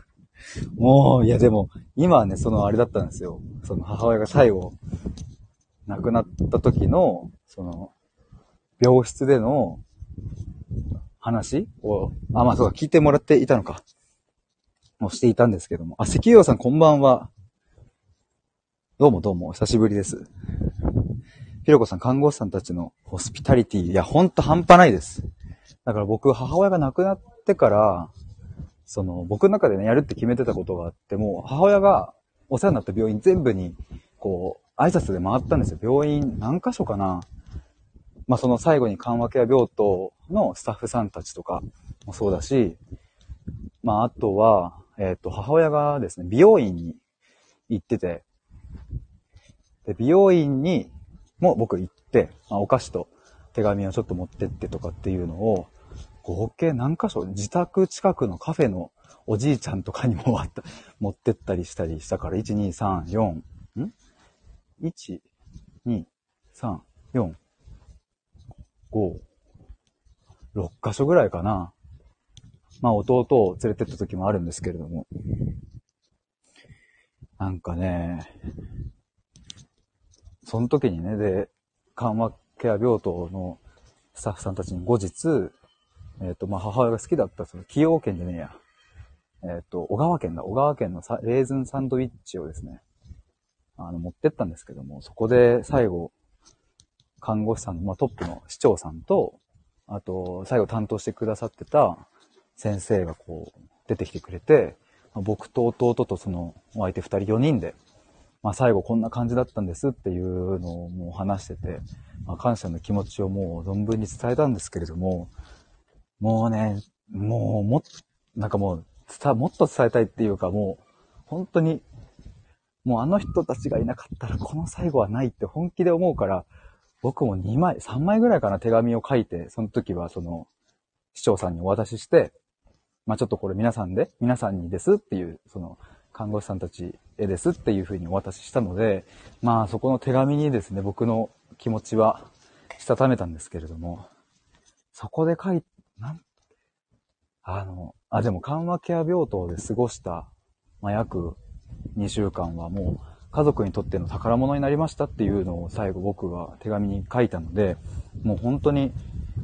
もう、いやでも、今はね、そのあれだったんですよ。その母親が最後、亡くなった時の、その、病室での話？を、あ、まあそうか、聞いてもらっていたのか。もしていたんですけども。あ、石油王さんこんばんは。どうもどうも、久しぶりです。ひろこさん、看護師さんたちのホスピタリティ、いや、ほんと半端ないです。だから僕、母親が亡くなってから、その、僕の中でね、やるって決めてたことがあって、もう、母親がお世話になった病院全部に、こう、挨拶で回ったんですよ。病院何箇所かなまあ、その最後に緩和ケア病棟のスタッフさんたちとかもそうだし、まあ、あとは、えっ、ー、と、母親がですね、美容院に行ってて、で、美容院にも僕行って、まあ、お菓子と手紙をちょっと持ってってとかっていうのを、合計何箇所自宅近くのカフェのおじいちゃんとかにも 持ってったりしたりしたから、1、2、3、4、ん ?1、2、3、4、5、6箇所ぐらいかな。まあ弟を連れてった時もあるんですけれども。なんかね、その時にね、で、緩和ケア病棟のスタッフさんたちに後日、えっ、ー、と、まあ母親が好きだったその崎陽軒でねえや。えっ、ー、と、小川県だ。小川県のレーズンサンドイッチをですね、あの、持ってったんですけども、そこで最後、看護師さんの、まあ、トップの市長さんと、あと、最後担当してくださってた先生がこう、出てきてくれて、まあ、僕と弟とその、お相手二人4人で、まあ、最後こんな感じだったんですっていうのをもう話してて、まあ、感謝の気持ちをもう存分に伝えたんですけれども、もうね、もう、も、なんかもう、伝、もっと伝えたいっていうかもう、本当に、もうあの人たちがいなかったらこの最後はないって本気で思うから、僕も2枚、3枚ぐらいかな手紙を書いて、その時はその、市長さんにお渡しして、まあちょっとこれ皆さんで、皆さんにですっていう、その、看護師さんたちへですっていうふうにお渡ししたので、まあそこの手紙にですね、僕の気持ちはしたためたんですけれども、そこで書い、なんあの、あ、でも緩和ケア病棟で過ごした、まあ約2週間はもう、家族にとっての宝物になりましたっていうのを最後僕が手紙に書いたので、もう本当に、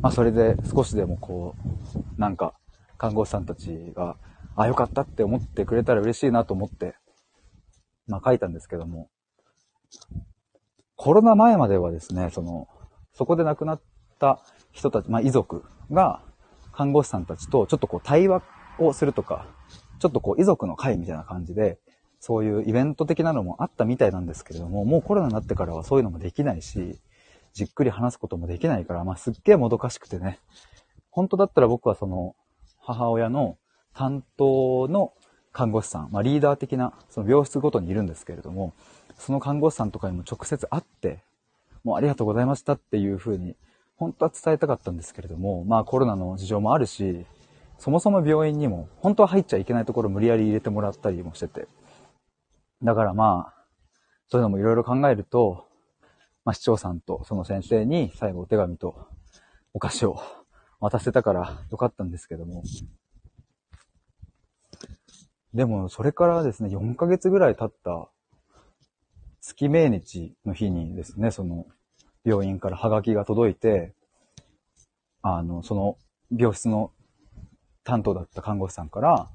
まあそれで少しでもこう、なんか看護師さんたちが、あ、よかったって思ってくれたら嬉しいなと思って、まあ書いたんですけども、コロナ前まではですね、その、そこで亡くなった人たち、まあ遺族が看護師さんたちとちょっとこう対話をするとか、ちょっとこう遺族の会みたいな感じで、そういうイベント的なのもあったみたいなんですけれども、もうコロナになってからはそういうのもできないし、じっくり話すこともできないから、まあ、すっげえもどかしくてね。本当だったら僕はその、母親の担当の看護師さん、まあ、リーダー的な、その病室ごとにいるんですけれども、その看護師さんとかにも直接会って、もうありがとうございましたっていうふうに、本当は伝えたかったんですけれども、まあコロナの事情もあるし、そもそも病院にも、本当は入っちゃいけないところ無理やり入れてもらったりもしてて、だからまあ、そういうのもいろいろ考えると、まあ市長さんとその先生に最後お手紙とお菓子を渡せたからよかったんですけども。でもそれからですね、4ヶ月ぐらい経った月命日の日にですね、その病院からハガキが届いて、あの、その病室の担当だった看護師さんから、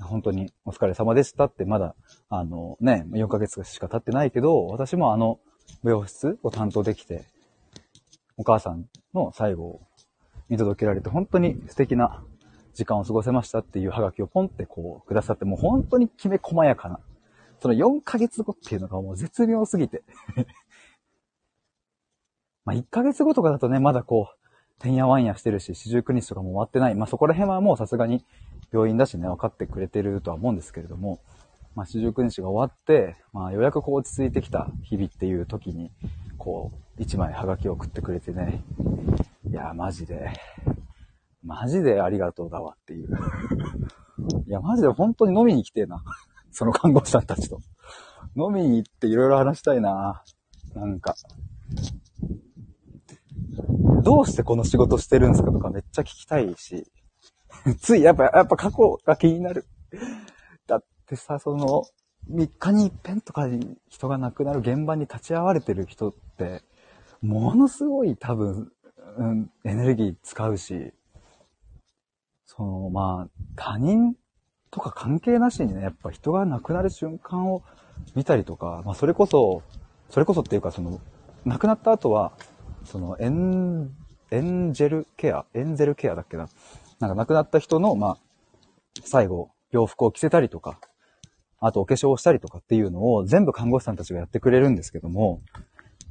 本当にお疲れ様でしたってまだ、あのね、4ヶ月しか経ってないけど、私もあの病室を担当できて、お母さんの最後を見届けられて、本当に素敵な時間を過ごせましたっていうハガキをポンってこうくださって、もう本当にきめ細やかな、その4ヶ月後っていうのがもう絶妙すぎて まあ1ヶ月後とかだとね、まだこう、てんやわんやしてるし、四十九日とかも終わってない。まあそこら辺はもうさすがに病院だしね、分かってくれてるとは思うんですけれども、まあ、四十九日が終わって、まあ、ようやくこう落ち着いてきた日々っていう時に、こう、一枚ハガキを送ってくれてね、いや、マジで、マジでありがとうだわっていう。いや、マジで本当に飲みに来てえな。その看護師さんたちと。飲みに行っていろいろ話したいな。なんか。どうしてこの仕事してるんですかとかめっちゃ聞きたいし。つい、やっぱ、やっぱ過去が気になる。だってさ、その、3日に一遍とかに人が亡くなる現場に立ち会われてる人って、ものすごい多分、うん、エネルギー使うし、その、まあ、他人とか関係なしにね、やっぱ人が亡くなる瞬間を見たりとか、まあ、それこそ、それこそっていうか、その、亡くなった後は、その、エン、エンジェルケアエンゼルケアだっけななんか亡くなった人の、まあ、最後、洋服を着せたりとか、あとお化粧をしたりとかっていうのを全部看護師さんたちがやってくれるんですけども、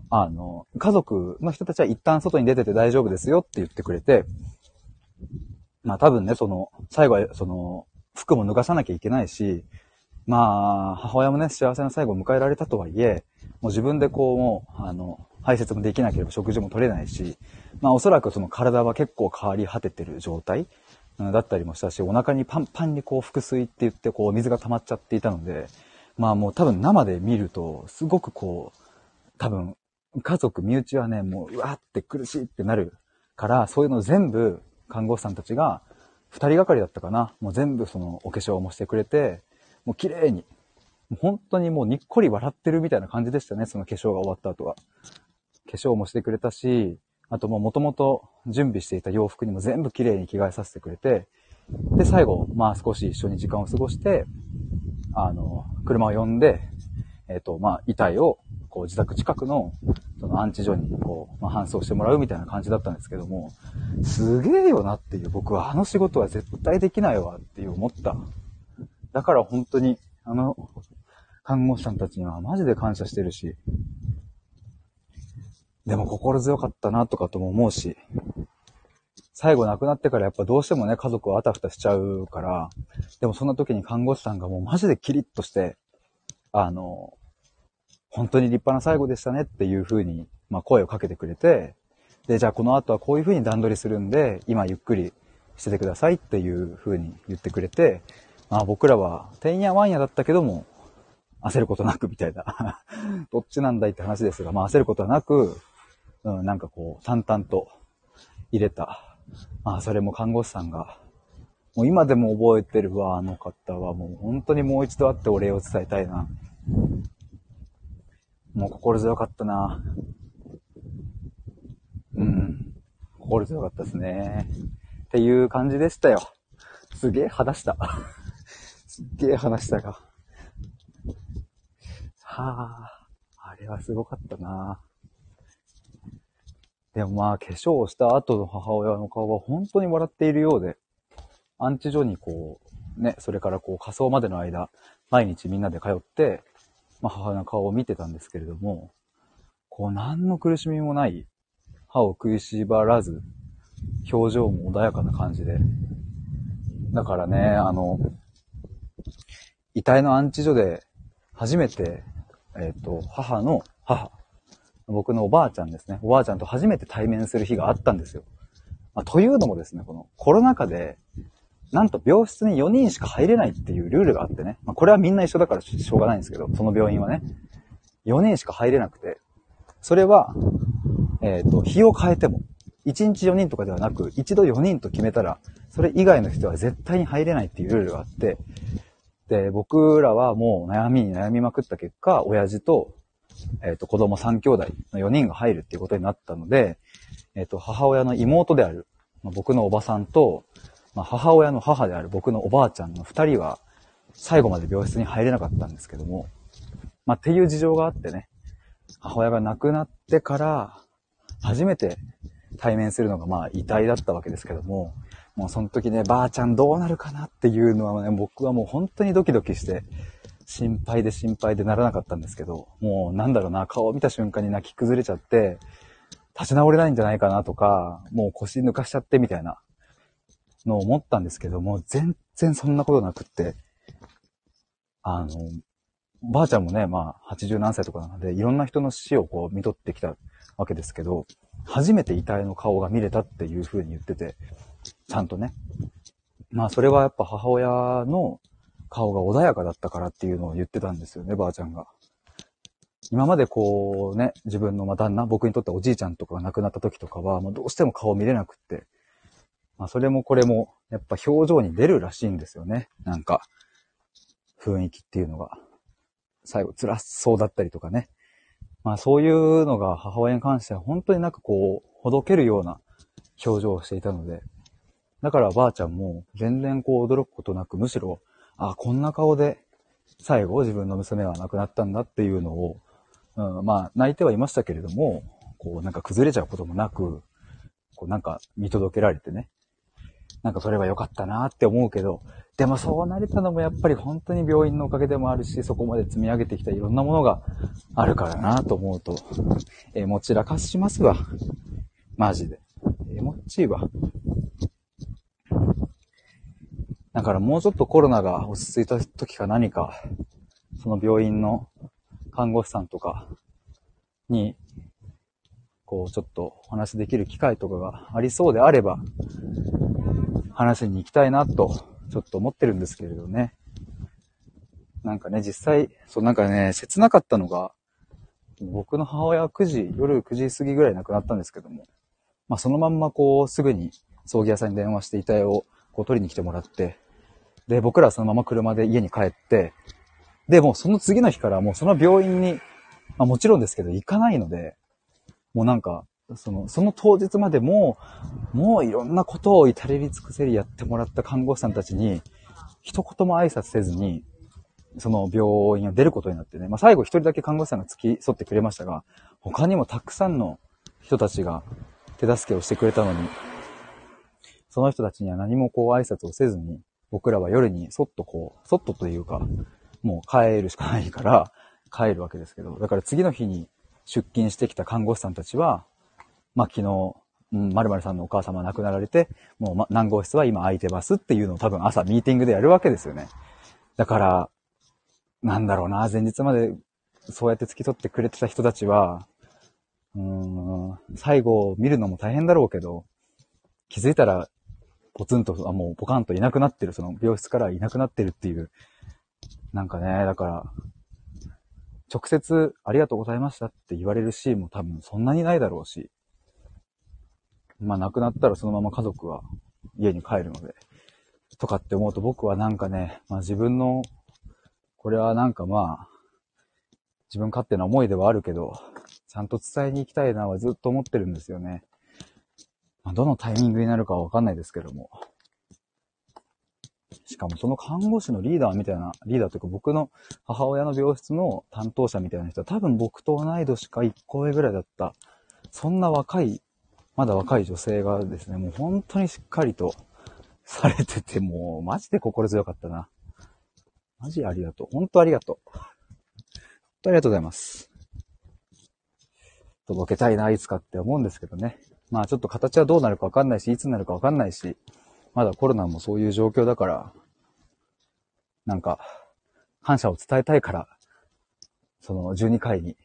あの、家族の人たちは一旦外に出てて大丈夫ですよって言ってくれて、まあ多分ね、その、最後は、その、服も脱がさなきゃいけないし、まあ、母親もね、幸せな最後を迎えられたとはいえ、もう自分でこう、もう、あの、排泄もできなければ食事も取れないし、まあおそらくその体は結構変わり果ててる状態だったりもしたし、お腹にパンパンにこう腹水って言ってこう水が溜まっちゃっていたので、まあもう多分生で見ると、すごくこう、多分家族、身内はね、もううわって苦しいってなるから、そういうの全部看護師さんたちが、二人がかりだったかな。もう全部そのお化粧もしてくれて、もう綺麗に、本当にもうにっこり笑ってるみたいな感じでしたね、その化粧が終わった後は。化粧もしてくれたし、あともう元々準備していた洋服にも全部綺麗に着替えさせてくれて、で、最後、まあ少し一緒に時間を過ごして、あの、車を呼んで、えっ、ー、と、まあ遺体を、こう自宅近くの、その安置所に、こう、まあ搬送してもらうみたいな感じだったんですけども、すげえよなっていう、僕はあの仕事は絶対できないわっていう思った。だから本当に、あの、看護師さんたちにはマジで感謝してるし、でも心強かったなとかとも思うし、最後亡くなってからやっぱどうしてもね、家族はあたふたしちゃうから、でもそんな時に看護師さんがもうマジでキリッとして、あの、本当に立派な最後でしたねっていう風に、まあ声をかけてくれて、で、じゃあこの後はこういう風に段取りするんで、今ゆっくりしててくださいっていう風に言ってくれて、まあ僕らは、てんやわんやだったけども、焦ることなくみたいな。どっちなんだいって話ですが、まあ焦ることはなく、うん、なんかこう、淡々と入れた。まあ、それも看護師さんが、もう今でも覚えてるわ、あの方は。もう本当にもう一度会ってお礼を伝えたいな。もう心強かったな。うん。心強かったですね。っていう感じでしたよ。すげえ話した。すげえ話したが。はあ、あれはすごかったな。でもまあ、化粧をした後の母親の顔は本当に笑っているようで、アンチ所にこう、ね、それからこう仮装までの間、毎日みんなで通って、まあ母親の顔を見てたんですけれども、こう何の苦しみもない、歯を食いしばらず、表情も穏やかな感じで。だからね、あの、遺体の安置所で初めて、えっ、ー、と、母の母僕のおばあちゃんですね。おばあちゃんと初めて対面する日があったんですよ。まあ、というのもですね、このコロナ禍で、なんと病室に4人しか入れないっていうルールがあってね。まあ、これはみんな一緒だからしょうがないんですけど、その病院はね。4人しか入れなくて。それは、えっ、ー、と、日を変えても、1日4人とかではなく、一度4人と決めたら、それ以外の人は絶対に入れないっていうルールがあって、で、僕らはもう悩みに悩みまくった結果、親父とえっ、ー、と、子供3兄弟の4人が入るっていうことになったので、えっ、ー、と、母親の妹である、まあ、僕のおばさんと、まあ、母親の母である僕のおばあちゃんの2人は、最後まで病室に入れなかったんですけども、まあ、っていう事情があってね、母親が亡くなってから、初めて対面するのがまあ遺体だったわけですけども、もうその時ね、ばあちゃんどうなるかなっていうのはね、僕はもう本当にドキドキして、心配で心配でならなかったんですけど、もうなんだろうな、顔を見た瞬間に泣き崩れちゃって、立ち直れないんじゃないかなとか、もう腰抜かしちゃってみたいなのを思ったんですけども、全然そんなことなくって、あの、ばあちゃんもね、まあ、80何歳とかなので、いろんな人の死をこう、見とってきたわけですけど、初めて遺体の顔が見れたっていう風に言ってて、ちゃんとね。まあそれはやっぱ母親の顔が穏やかだったからっていうのを言ってたんですよね、ばあちゃんが。今までこうね、自分のま旦那、僕にとっておじいちゃんとかが亡くなった時とかは、まあ、どうしても顔見れなくって、まあそれもこれも、やっぱ表情に出るらしいんですよね。なんか、雰囲気っていうのが。最後辛そうだったりとかね。まあそういうのが母親に関しては本当になんかこう、ほどけるような表情をしていたので、だからばあちゃんも全然こう驚くことなく、むしろ、あ、こんな顔で最後自分の娘は亡くなったんだっていうのを、うん、まあ泣いてはいましたけれども、こうなんか崩れちゃうこともなく、こうなんか見届けられてね、なんかそれは良かったなって思うけど、でもそうなれたのもやっぱり本当に病院のおかげでもあるし、そこまで積み上げてきたいろんなものがあるからなと思うと、えー、もちらかしますわ。マジで。えー、もっちいわ。だからもうちょっとコロナが落ち着いた時か何か、その病院の看護師さんとかに、こうちょっとお話できる機会とかがありそうであれば、話しに行きたいなと、ちょっと思ってるんですけれどね。なんかね、実際、そうなんかね、切なかったのが、僕の母親は9時、夜9時過ぎぐらい亡くなったんですけども、まあそのまんまこう、すぐに葬儀屋さんに電話して遺体をこう取りに来てもらって、で、僕らはそのまま車で家に帰って、で、もうその次の日からもうその病院に、まあもちろんですけど行かないので、もうなんか、その、その当日までも、もういろんなことを至れり尽くせりやってもらった看護師さんたちに、一言も挨拶せずに、その病院を出ることになってね、まあ最後一人だけ看護師さんが付き添ってくれましたが、他にもたくさんの人たちが手助けをしてくれたのに、その人たちには何もこう挨拶をせずに、僕らは夜にそっとこう、そっとというか、もう帰るしかないから帰るわけですけど、だから次の日に出勤してきた看護師さんたちは、まあ、昨日、うん、〇〇さんのお母様亡くなられて、もう、ま、何号室は今空いてますっていうのを多分朝ミーティングでやるわけですよね。だから、なんだろうな、前日までそうやって付き添ってくれてた人たちは、うーん、最後を見るのも大変だろうけど、気づいたら、ポツンと、あ、もうポカンといなくなってる、その病室からいなくなってるっていう、なんかね、だから、直接ありがとうございましたって言われるシーンも多分そんなにないだろうし、まあ亡くなったらそのまま家族は家に帰るので、とかって思うと僕はなんかね、まあ自分の、これはなんかまあ、自分勝手な思いではあるけど、ちゃんと伝えに行きたいなはずっと思ってるんですよね。まあ、どのタイミングになるかはわかんないですけども。しかもその看護師のリーダーみたいな、リーダーというか僕の母親の病室の担当者みたいな人は多分僕と同い年か1個上ぐらいだった。そんな若いまだ若い女性がですね、もう本当にしっかりとされてて、もうマジで心強かったな。マジありがとう。本当ありがとう。本当ありがとうございます。届けたいな、いつかって思うんですけどね。まあちょっと形はどうなるかわかんないし、いつになるかわかんないし、まだコロナもそういう状況だから、なんか、感謝を伝えたいから、その12回に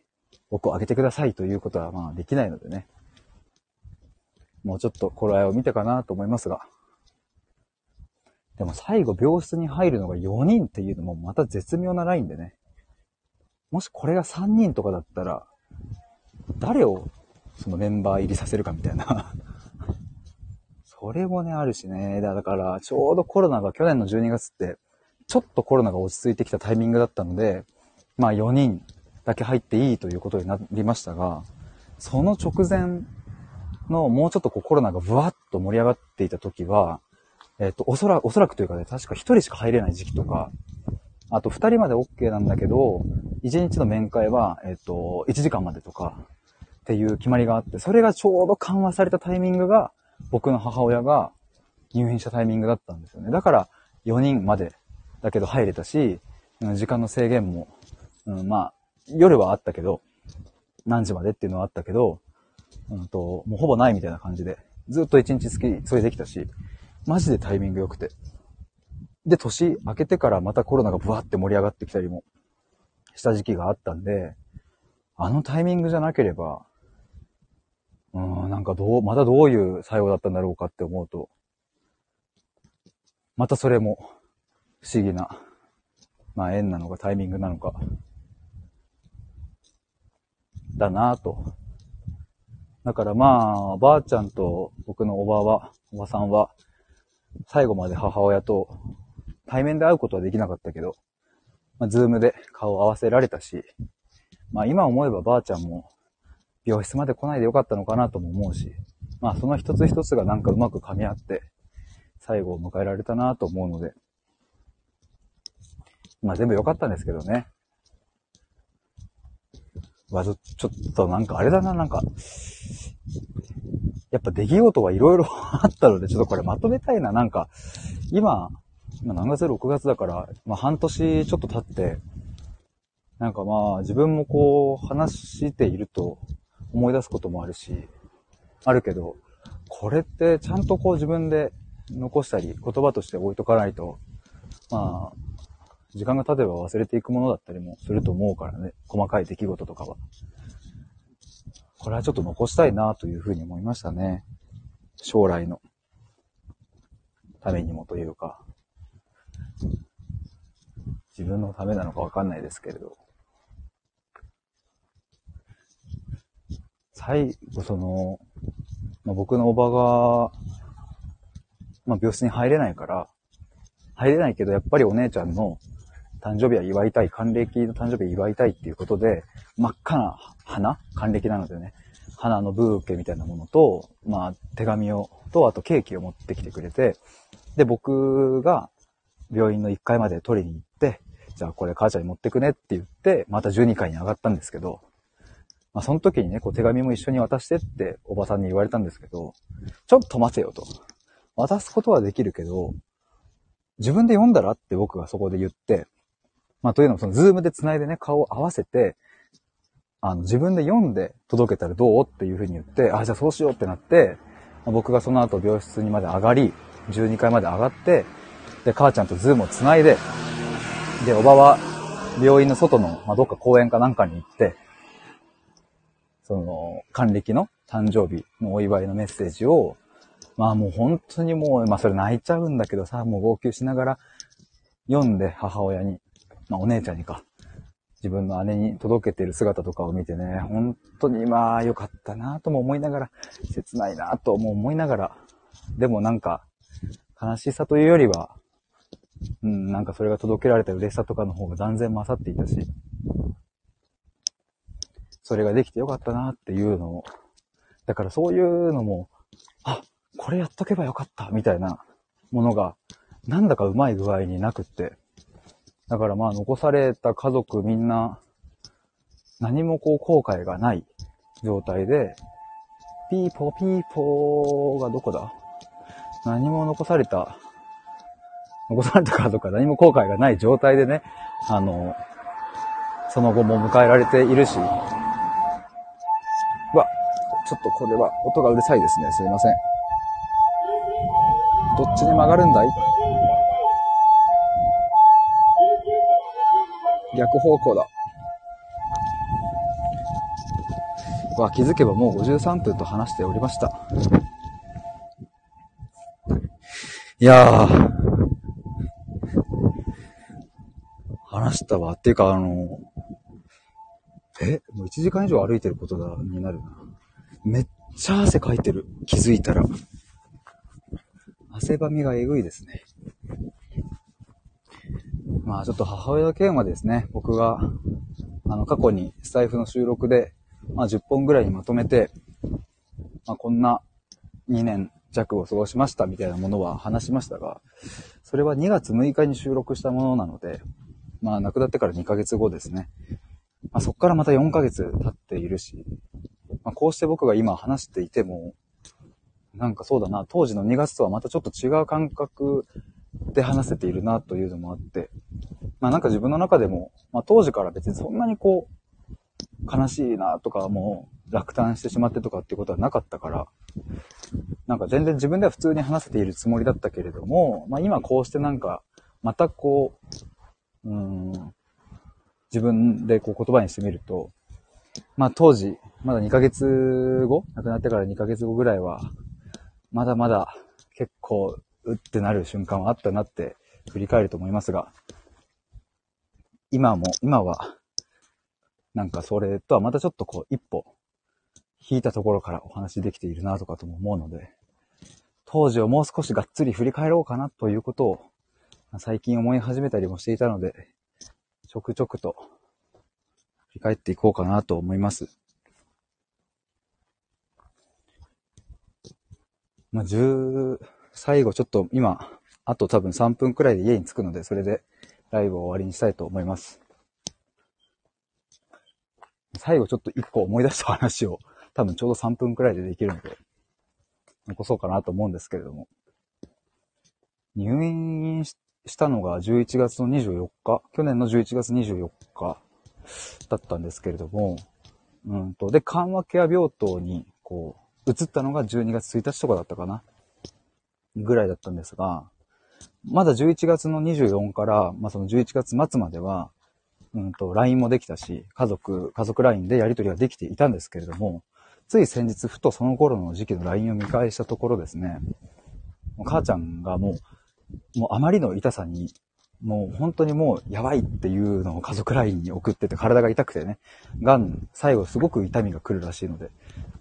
僕をあげてくださいということはまあできないのでね。もうちょっと頃合いを見てかなと思いますが。でも最後病室に入るのが4人っていうのもまた絶妙なラインでね。もしこれが3人とかだったら、誰をそのメンバー入りさせるかみたいな それもね、あるしね。だから、ちょうどコロナが去年の12月って、ちょっとコロナが落ち着いてきたタイミングだったので、まあ4人だけ入っていいということになりましたが、その直前のもうちょっとこうコロナがブワッと盛り上がっていた時は、えっ、と、おそらく、おそらくというかね、確か一人しか入れない時期とか、あと二人まで OK なんだけど、一日の面会は、えっ、と、一時間までとか、っていう決まりがあって、それがちょうど緩和されたタイミングが、僕の母親が入院したタイミングだったんですよね。だから4人までだけど入れたし、時間の制限も、うん、まあ、夜はあったけど、何時までっていうのはあったけど、うんと、もうほぼないみたいな感じで、ずっと一日好き、それできたし、マジでタイミング良くて。で、年明けてからまたコロナがブワって盛り上がってきたりもした時期があったんで、あのタイミングじゃなければ、うん、なんかどう、またどういう作用だったんだろうかって思うと、またそれも不思議な、まあ縁なのかタイミングなのか、だなぁと。だからまあ、ばあちゃんと僕のおばは、おばさんは、最後まで母親と対面で会うことはできなかったけど、まあ、ズームで顔を合わせられたし、まあ今思えばばあちゃんも病室まで来ないでよかったのかなとも思うし、まあその一つ一つがなんかうまく噛み合って、最後を迎えられたなと思うので、まあ全部良かったんですけどね。わず、ちょっとなんかあれだな、なんか、やっぱ出来事はいろいろあったので、ちょっとこれまとめたいな。なんか、今、今何月 ?6 月だから、まあ半年ちょっと経って、なんかまあ自分もこう話していると思い出すこともあるし、あるけど、これってちゃんとこう自分で残したり言葉として置いとかないと、まあ、時間が経てば忘れていくものだったりもすると思うからね、細かい出来事とかは。これはちょっと残したいなというふうに思いましたね。将来のためにもというか、自分のためなのかわかんないですけれど。最後、その、まあ、僕のおばが、まあ、病室に入れないから、入れないけど、やっぱりお姉ちゃんの誕生日は祝いたい、還暦の誕生日は祝いたいっていうことで、真っ赤な花還暦なのでね、花のブーケみたいなものと、まあ、手紙を、と、あとケーキを持ってきてくれて、で、僕が病院の1階まで取りに行って、じゃあこれ母ちゃんに持ってくねって言って、また12階に上がったんですけど、まあ、その時にね、こう手紙も一緒に渡してっておばさんに言われたんですけど、ちょっと待てよと。渡すことはできるけど、自分で読んだらって僕がそこで言って、まあ、というのもその Zoom で繋いでね、顔を合わせて、あの、自分で読んで届けたらどうっていうふうに言って、あ、じゃあそうしようってなって、まあ、僕がその後病室にまで上がり、12階まで上がって、で、母ちゃんと Zoom を繋いで、で、おばは病院の外の、まあ、どっか公園かなんかに行って、その、還暦の誕生日のお祝いのメッセージを、まあもう本当にもう、まあそれ泣いちゃうんだけどさ、もう号泣しながら読んで母親に、まあ、お姉ちゃんにか、自分の姉に届けてる姿とかを見てね、本当にまあ良かったなとも思いながら、切ないなとも思いながら、でもなんか、悲しさというよりは、うん、なんかそれが届けられた嬉しさとかの方が断然勝っていたし、それができてよかったなっていうのを、だからそういうのも、あ、これやっとけばよかった、みたいなものが、なんだかうまい具合になくって、だからまあ残された家族みんな、何もこう後悔がない状態で、ピーポーピーポーがどこだ？何も残された、残された家族は 何も後悔がない状態でね、あの、その後も迎えられているし、ちょっとこれは音がうるさいですね。すいません。どっちに曲がるんだい？逆方向だ。わ、気づけばもう53分と話しておりました。いやー、話したわ。っていうか、あの、え？もう1時間以上歩いてることだ、になるな。めっちゃ汗かいてる。気づいたら。汗ばみがえぐいですね。まあちょっと母親の件はですね、僕が、あの過去にスタイフの収録で、まあ10本ぐらいにまとめて、まあこんな2年弱を過ごしましたみたいなものは話しましたが、それは2月6日に収録したものなので、まあ亡くなってから2ヶ月後ですね。まあそっからまた4ヶ月経っているし、こうして僕が今話していても、なんかそうだな、当時の2月とはまたちょっと違う感覚で話せているなというのもあって、まあなんか自分の中でも、まあ当時から別にそんなにこう、悲しいなとかもう落胆してしまってとかっていうことはなかったから、なんか全然自分では普通に話せているつもりだったけれども、まあ今こうしてなんか、またこう、うん、自分でこう言葉にしてみると、まあ当時、まだ2ヶ月後？亡くなってから2ヶ月後ぐらいは、まだまだ結構うってなる瞬間はあったなって振り返ると思いますが、今も、今は、なんかそれとはまたちょっとこう一歩引いたところからお話できているなとかとも思うので、当時をもう少しがっつり振り返ろうかなということを最近思い始めたりもしていたので、ちょくちょくと振り返っていこうかなと思います。まあ、10、最後ちょっと今、あと多分3分くらいで家に着くので、それでライブを終わりにしたいと思います。最後ちょっと1個思い出した話を多分ちょうど3分くらいでできるので、残そうかなと思うんですけれども。入院したのが11月の24日、去年の11月24日だったんですけれども、うんと、で、緩和ケア病棟に、こう、移ったのが12月1日とかだったかな。ぐらいだったんですが、まだ11月の24から、まあ、その11月末までは、うんと、LINE もできたし、家族、家族 LINE でやり取りができていたんですけれども、つい先日、ふとその頃の時期の LINE を見返したところですね、母ちゃんがもう、もうあまりの痛さに、もう本当にもうやばいっていうのを家族 LINE に送ってて体が痛くてね、癌、最後すごく痛みが来るらしいので、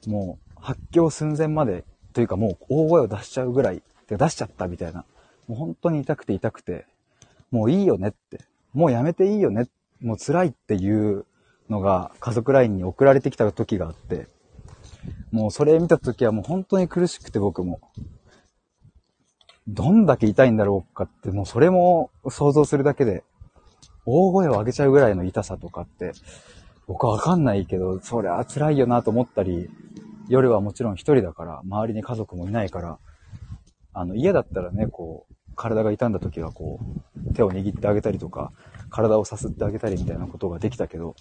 もう発狂寸前まで、というかもう大声を出しちゃうぐらい、出しちゃったみたいな、もう本当に痛くて痛くて、もういいよねって、もうやめていいよね、もう辛いっていうのが家族 LINE に送られてきた時があって、もうそれ見た時はもう本当に苦しくて僕も。どんだけ痛いんだろうかって、もうそれも想像するだけで、大声を上げちゃうぐらいの痛さとかって、僕はわかんないけど、そりゃ辛いよなと思ったり、夜はもちろん一人だから、周りに家族もいないから、あの、家だったらね、こう、体が傷んだ時はこう、手を握ってあげたりとか、体をさすってあげたりみたいなことができたけど、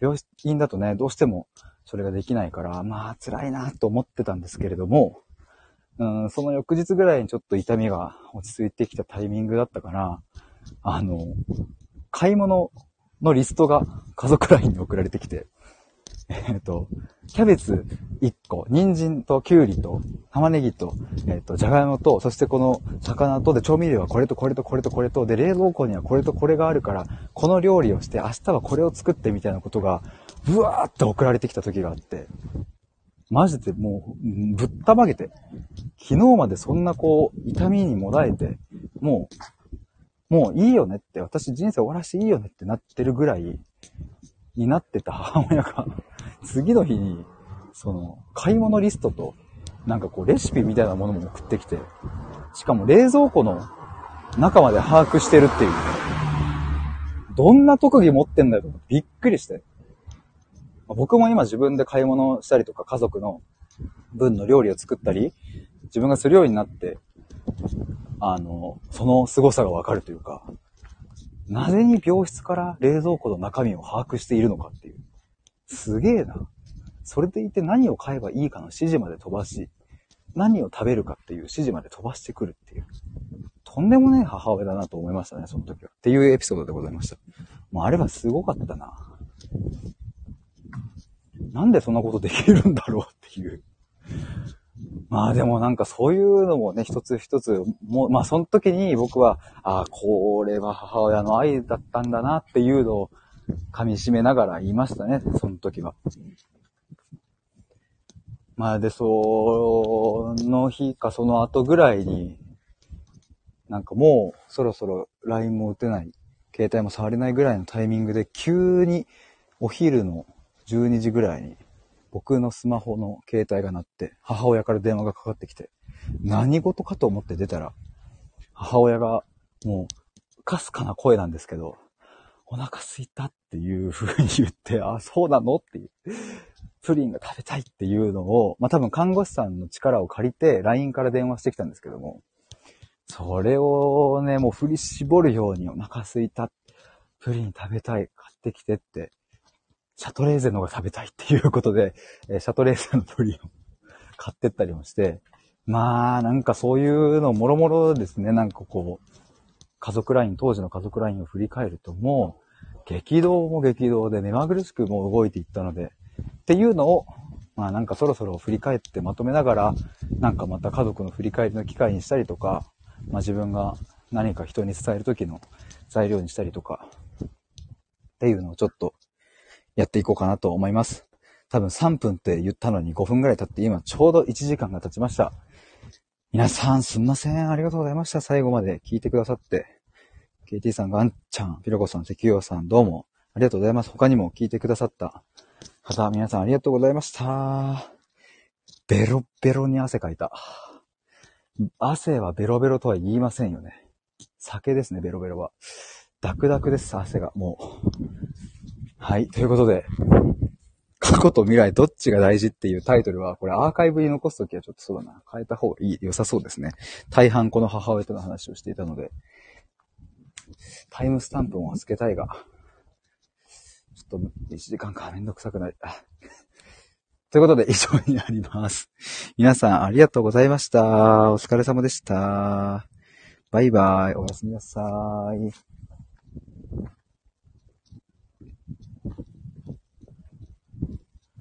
病院だとね、どうしてもそれができないから、まあ辛いなと思ってたんですけれども、うん、その翌日ぐらいにちょっと痛みが落ち着いてきたタイミングだったから、あの、買い物のリストが家族 LINE に送られてきて、えっ、と、キャベツ1個、人参ときゅうりと玉ねぎと、えっ、と、じゃがいもと、そしてこの魚とで調味料はこれとこれとこれとこれと、で、冷蔵庫にはこれとこれがあるから、この料理をして、明日はこれを作ってみたいなことが、ブワーって送られてきた時があって、マジでもう、ぶったまげて、昨日までそんなこう、痛みにもだえて、もう、もういいよねって、私人生終わらしていいよねってなってるぐらいになってた母親が次の日に、その、買い物リストと、なんかこう、レシピみたいなものも送ってきて、しかも冷蔵庫の中まで把握してるっていう。どんな特技持ってんだよとびっくりして。僕も今自分で買い物したりとか家族の分の料理を作ったり、自分がするようになって、あの、その凄さがわかるというか、なぜに病室から冷蔵庫の中身を把握しているのかっていう。すげえな。それでいて何を買えばいいかの指示まで飛ばし、何を食べるかっていう指示まで飛ばしてくるっていう。とんでもねえ母親だなと思いましたね、その時は。っていうエピソードでございました。もうあれはすごかったな。なんでそんなことできるんだろうっていう。まあでもなんかそういうのもね、一つ一つ、もう、まあその時に僕は、ああ、これは母親の愛だったんだなっていうのを噛み締めながら言いましたね、その時は。まあで、その日かその後ぐらいに、なんかもうそろそろ LINE も打てない、携帯も触れないぐらいのタイミングで急にお昼の12時ぐらいに僕のスマホの携帯が鳴って、母親から電話がかかってきて、何事かと思って出たら、母親がもう、かすかな声なんですけど、お腹すいたっていう風に言って、あ、そうなのっていう。プリンが食べたいっていうのを、まあ、多分看護師さんの力を借りて LINE から電話してきたんですけども、それをね、もう振り絞るようにお腹すいた。プリン食べたい。買ってきてってシャトレーゼのが食べたいっていうことで、えシャトレーゼのプリンを買ってったりもして、まあ、なんかそういうのもろもろですね、なんかこう、家族ライン、当時の家族ラインを振り返るとも、激動も激動で目まぐるしくもう動いていったので、っていうのを、まあなんかそろそろ振り返ってまとめながら、なんかまた家族の振り返りの機会にしたりとか、まあ、自分が何か人に伝える時の材料にしたりとか、っていうのをちょっとやっていこうかなと思います。多分3分って言ったのに5分ぐらい経って今ちょうど1時間が経ちました。皆さんすんません。ありがとうございました。最後まで聞いてくださって。KT さん、ガンちゃん、ピロコさん、関陽さん、どうもありがとうございます。他にも聞いてくださった方、皆さんありがとうございました。ベロベロに汗かいた。汗はベロベロとは言いませんよね。酒ですね、ベロベロは。ダクダクです、汗が。もう。はい。ということで、過去と未来どっちが大事っていうタイトルは、これアーカイブに残すときはちょっとそうだな。変えた方がいい、良さそうですね。大半この母親との話をしていたので、タイムスタンプも預けたいが、ちょっと1時間かめんどくさくなり。ということで以上になります。皆さんありがとうございました。お疲れ様でした。バイバイ。おやすみなさい。